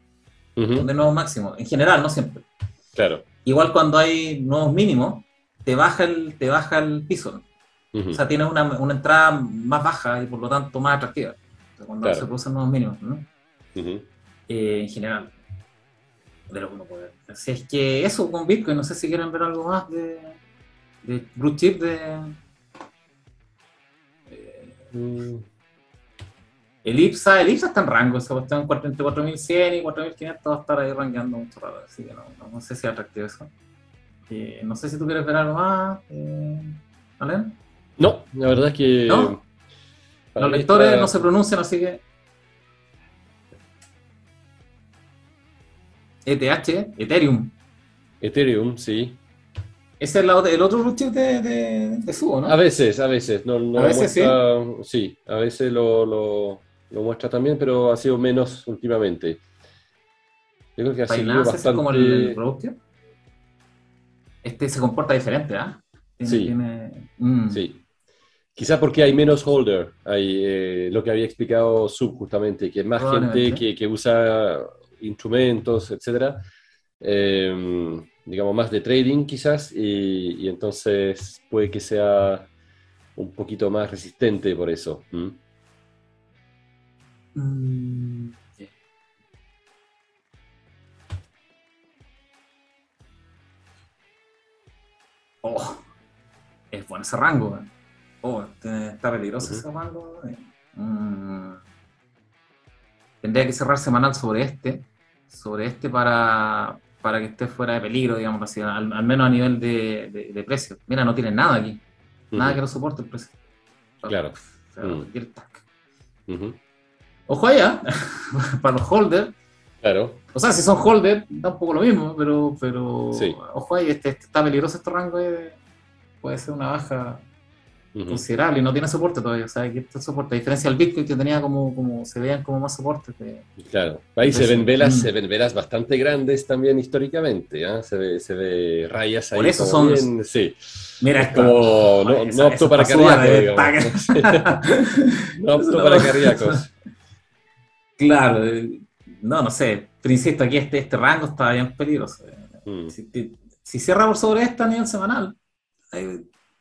de nuevos máximos. En general, no siempre. Claro. Igual cuando hay nuevos mínimos, te baja el, te baja el piso. O sea, tienes una, una entrada más baja y por lo tanto más atractiva. Cuando Claro. se producen nuevos mínimos, ¿no? Eh, en general. De lo que uno puede ver. Así es que eso con Bitcoin, no sé si quieren ver algo más de, de Blue Chip de. eh, Mm, Elipsa, Elipsa está en rango, esa cuestión entre 4100 y 4500 va a estar ahí rankeando mucho rato, así que no, no, no sé si es atractivo eso. Eh, no sé si tú quieres ver algo más, eh, ¿Alen? No, la verdad es que ¿No? Los lectores está- no se pronuncian, así que. ETH, Ethereum. Ethereum, sí. Ese es la el otro chip de, de, de Subo, ¿no? A veces, a veces. No, no A veces muestra, sí. a veces lo, lo- lo muestra también, pero ha sido menos últimamente. Yo creo que ha sido es como el, el. Este se comporta diferente, ¿ah? Sí. tiene- mm. Sí. Quizá porque hay menos holder, hay eh, lo que había explicado Sub justamente, que más gente que, que usa instrumentos, etcétera, eh, digamos más de trading quizás, y, y entonces puede que sea un poquito más resistente por eso. Mm. Oh, es bueno ese rango. man. Oh, está peligroso Ujú. ese rango. eh. Mm. Tendría que cerrar semanal sobre este, sobre este para, para que esté fuera de peligro, digamos así, al, al menos a nivel de, de- de precio. Mira, no tiene nada aquí, nada que lo soporte el precio. Claro. O sea, y el tac. ujú. Ojo allá, para los holders, Claro, O sea, si son holders, da un poco lo mismo, pero, pero Sí. ojo ahí, este, este está peligroso este rango, eh, puede ser una baja considerable y no tiene soporte todavía. O sea, aquí está soporte. A diferencia del Bitcoin que tenía como, como se veían como más soportes. claro. Ahí se ven velas, mm. se ven velas bastante grandes también históricamente. ¿eh? Se, ve, se ve rayas ahí. Por eso son. sí. Mira, es como no, no opto para cardíacos. no opto para cardíacos. Claro. Eh, no, no sé. Pero insisto, aquí este, este rango está bien peligroso. Mm. Si, si, cierra por sobre esta a nivel semanal,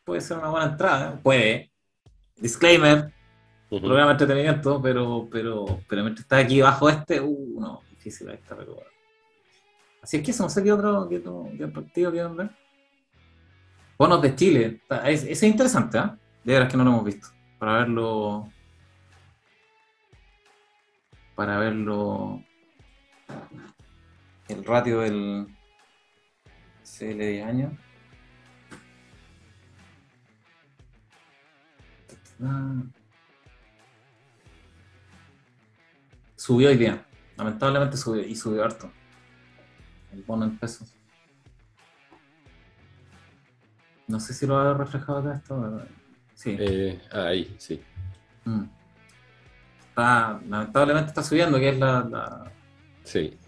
puede ser una buena entrada. Puede. Disclaimer. Programa de entretenimiento, pero, pero, pero mientras está aquí bajo este, uh, no, difícil esta, pero Así es que eso, no sé qué otro, qué otro, qué partido quieren ver. Bonos de Chile. Ese es interesante, ¿eh? De veras que no lo hemos visto. Para verlo. Para verlo. El ratio del CL de años. Ah. Subió hoy día. Lamentablemente subió y subió harto. El bono en pesos. No sé si lo ha reflejado acá esto. Sí. Eh, ahí, sí. Mm. lamentablemente está subiendo, que es la, Sí.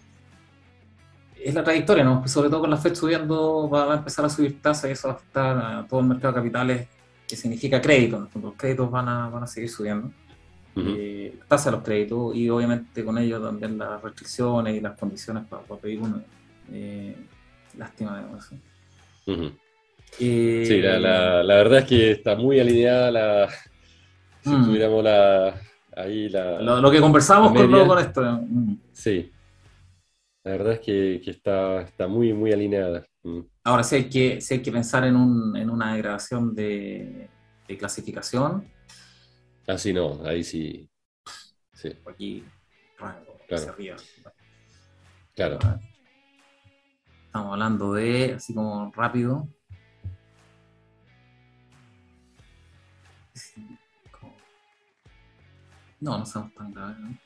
Es la trayectoria, ¿no? Sobre todo con la FED subiendo, va a empezar a subir tasas y eso va a afectar a todo el mercado de capitales, que significa crédito. Los créditos van a, van a seguir subiendo. Eh, tasa de los créditos y obviamente con ello también las restricciones y las condiciones para, pedir uno. Eh, lástima de eso. Sí, la, verdad es que está muy alineada la. Si mm. tuviéramos la. Ahí la. Lo, que conversamos con, con, esto. Mm. Sí. La verdad es que, está, está muy, muy alineada. Mm. Ahora, si hay que, si hay que pensar en, un, en una degradación de, de clasificación. Así ah, no, ahí sí. sí. Aquí, claro. arriba. Claro. Estamos hablando de, así como rápido, No, no somos tan graves, ¿no?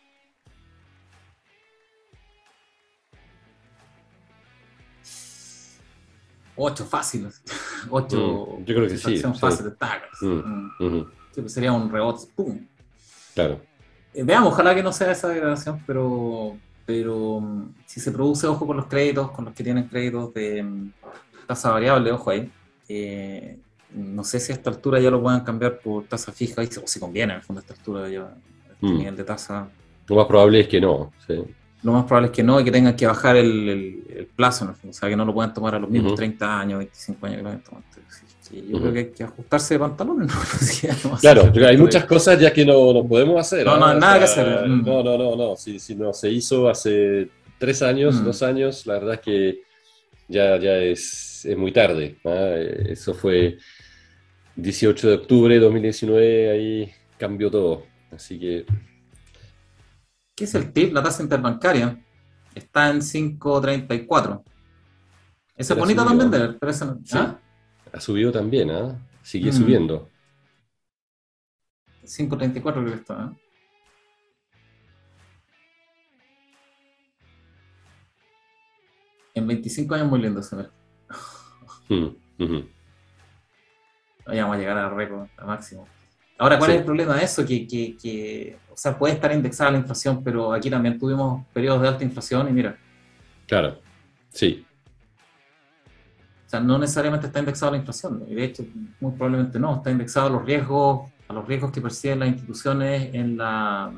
Ocho fáciles. Ocho. Mm, yo creo que sí. sí. Mm, mm. Pues sería un rebote, ¡pum! Claro. Eh, veamos, ojalá que no sea esa degradación, pero, pero si se produce, ojo con los créditos, con los que tienen créditos de tasa variable, ojo ahí. Eh, no sé si a esta altura ya lo puedan cambiar por tasa fija, o si conviene, en el fondo, a esta altura ya el mm. nivel de tasa. Lo más probable es que no. Lo más probable es que no y que tengan que bajar el, plazo, o sea, que no lo puedan tomar a los mismos 30 años, 25 años que lo han yo creo que hay que ajustarse de pantalones. claro, hay muchas cosas ya que no, no podemos hacer. No, no, ¿ah? nada que hacer. Mm. No, no, no, no. Si, si, no se hizo hace tres años, mm. dos años, la verdad es que ya, ya es, es muy tarde. ¿ah? Eso fue 18 de octubre de 2019, ahí cambió todo. Así que. ¿Qué es el TIP? La tasa interbancaria. Está en 5.34. Esa es bonita también, de pero esa no, ¿ah? Ha subido también, ¿ah? Sigue mm. subiendo. 5.34 creo que está, ¿eh? En 25 años muy lindo se ve. Mm, vamos a llegar a récord, a máximo. Ahora, ¿cuál es el problema de eso? Que, que, que, o sea, puede estar indexada la inflación, pero aquí también tuvimos periodos de alta inflación y mira. Claro, sí. O sea, no necesariamente está indexada la inflación, y de hecho, muy probablemente no, está indexado a los riesgos, a los riesgos que perciben las instituciones en la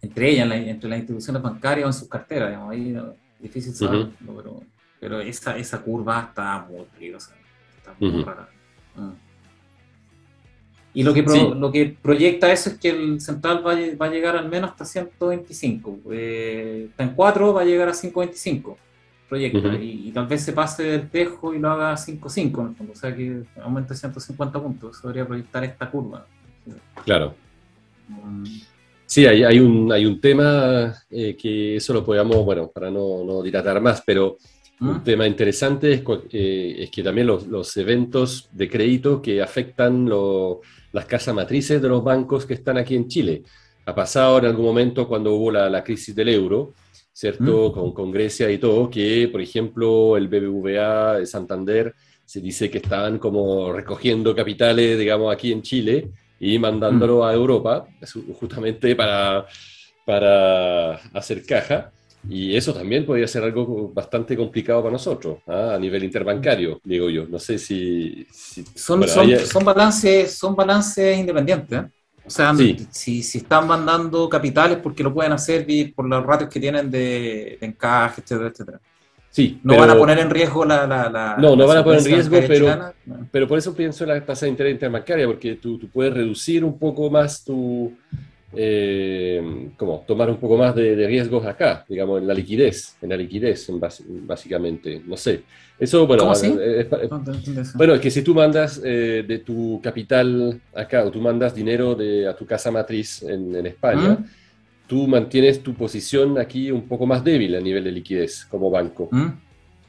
entre ellas, entre las instituciones bancarias o en sus carteras, digamos, ahí es difícil saberlo, pero, pero esa, esa curva está muy peligrosa. Mm. Y lo que, lo que proyecta eso es que el central va, a llegar al menos hasta 125. Eh, está en 4, va a llegar a 525. Proyecta. y, tal vez se pase del tejo y lo haga a 5.5 O sea que aumente 150 puntos. Eso debería proyectar esta curva. Claro. Mm. Sí, hay, hay, un, hay un tema eh, que eso lo podemos, bueno, para no, no dilatar más, pero un tema interesante es, eh, es que también los, los, eventos de crédito que afectan las casas matrices de los bancos que están aquí en Chile. Ha pasado en algún momento cuando hubo la, la crisis del euro, ¿cierto? Con, con, Grecia y todo, que por ejemplo el BBVA, el Santander, se dice que estaban como recogiendo capitales, digamos, aquí en Chile y mandándolo mm. a Europa, justamente para, para hacer caja. Y eso también podría ser algo bastante complicado para nosotros, ¿ah? a nivel interbancario, digo yo. No sé si... son, son, balances, son balances independientes. ¿eh? O sea, si, si, están mandando capitales porque lo pueden hacer por los ratios que tienen de, encaje, etcétera, etcétera. Sí, no van a poner en riesgo la... la, no, no van a poner en riesgo, pero, pero por eso pienso en la tasa de interés interbancaria, porque tú, tú puedes reducir un poco más tu, eh, como tomar un poco más de, riesgos acá, digamos, en la liquidez, en la liquidez, básicamente, no sé. Eso, bueno, eh, bueno, es que si tú mandas eh, de tu capital acá o tú mandas dinero de, a tu casa matriz en, España, tú mantienes tu posición aquí un poco más débil a nivel de liquidez como banco.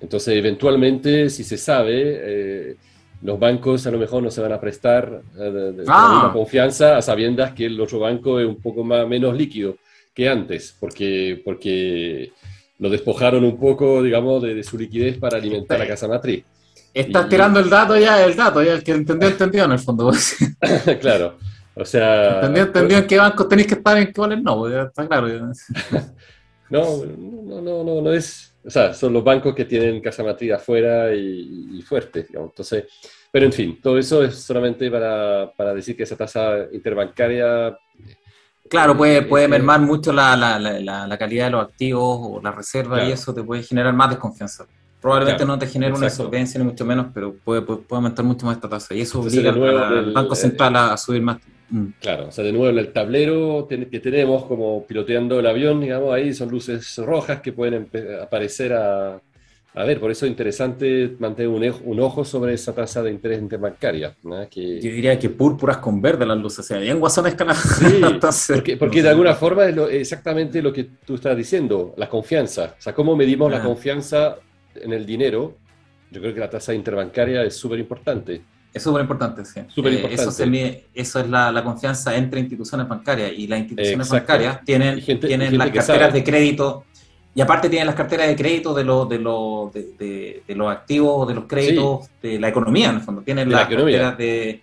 Entonces, eventualmente, si se sabe, los bancos a lo mejor no se van a prestar eh, de, ah. confianza a sabiendas que el otro banco es un poco más, menos líquido que antes, porque, porque lo despojaron un poco, digamos, de, su liquidez para alimentar la casa matriz. Estás tirando el dato ya, el dato, ya el que entendió, entendió en el fondo. claro, o sea... Entendió, entendió en qué bancos tenéis que estar y en qué cuáles no, ya está claro. no, no, no, no, no es o sea, son los bancos que tienen casa matriz afuera y, fuerte, digamos. Entonces, pero en fin, todo eso es solamente para, para decir que esa tasa interbancaria... Claro, puede, puede mermar mucho la, la, la, calidad de los activos o la reserva y eso te puede generar más desconfianza. Probablemente no te genere una insolvencia ni mucho menos, pero puede, puede, aumentar mucho más esta tasa y eso obliga al Banco Central a subir más Mm. Claro, o sea, de nuevo en el tablero que tenemos como piloteando el avión, digamos, ahí son luces rojas que pueden aparecer a, a ver, por eso es interesante mantener un, ojo sobre esa tasa de interés interbancaria. Que... Yo diría que púrpuras con verde las luces, o sea, bien guasones que sí, porque, porque de alguna forma es exactamente lo que tú estás diciendo, la confianza. O sea, cómo medimos la confianza en el dinero. Yo creo que la tasa interbancaria es súper importante. Es súper importante, sí. Eh, eso, es la, confianza entre instituciones bancarias y las instituciones bancarias tienen, tienen las carteras de crédito y aparte tienen las carteras de crédito de, los de, los de, los activos, de los créditos, de la economía en el fondo. Tienen las carteras de,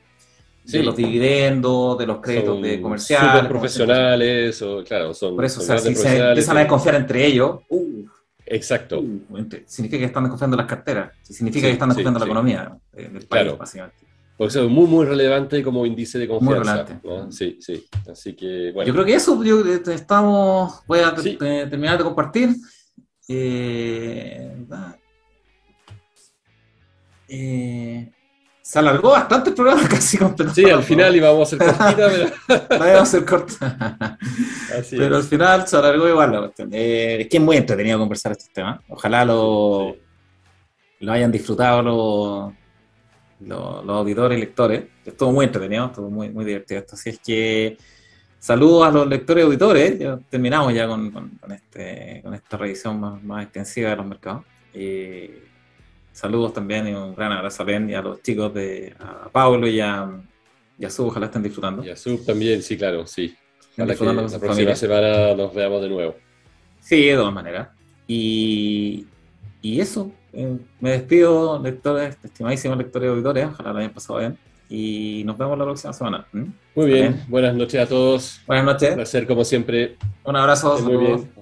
los dividendos, de los créditos de comerciales. Super profesionales, o, claro, son. Por eso, o sea, si se empiezan a desconfiar entre ellos, uh, Exacto. Uh, significa que están desconfiando las carteras, significa que están desconfiando la economía del país, básicamente. Por eso es muy, muy relevante como índice de confianza. Muy Sí, sí. Así que, bueno. Yo creo que eso, yo, eh, estamos, voy a terminar de compartir. Eh, eh, se alargó bastante el programa, casi completo. Sí, al final íbamos a ser cortita, pero... no íbamos a ser corta. pero al final se alargó igual la cuestión. Eh, es que es muy entretenido conversar estos temas. Ojalá lo, lo hayan disfrutado los, los, auditores y lectores. Estuvo muy entretenido, estuvo muy, muy divertido esto. Así es que saludos a los lectores y auditores. Ya terminamos ya con, con, este, con esta revisión más, más extensiva de los mercados. Eh, saludos también y un gran abrazo a Ben y a los chicos de a Pablo y a, y a Sub, ojalá estén disfrutando. Y a Sub también, sí, claro, sí. Ojalá que la próxima semana nos veamos de nuevo. Sí, de todas maneras. Y, y eso, eh, me despido, lectores, estimadísimos lectores y auditores, ojalá lo hayan pasado bien. Y nos vemos la próxima semana. Muy bien, buenas noches a todos. Buenas noches. Un placer como siempre. Un abrazo. Muy bien.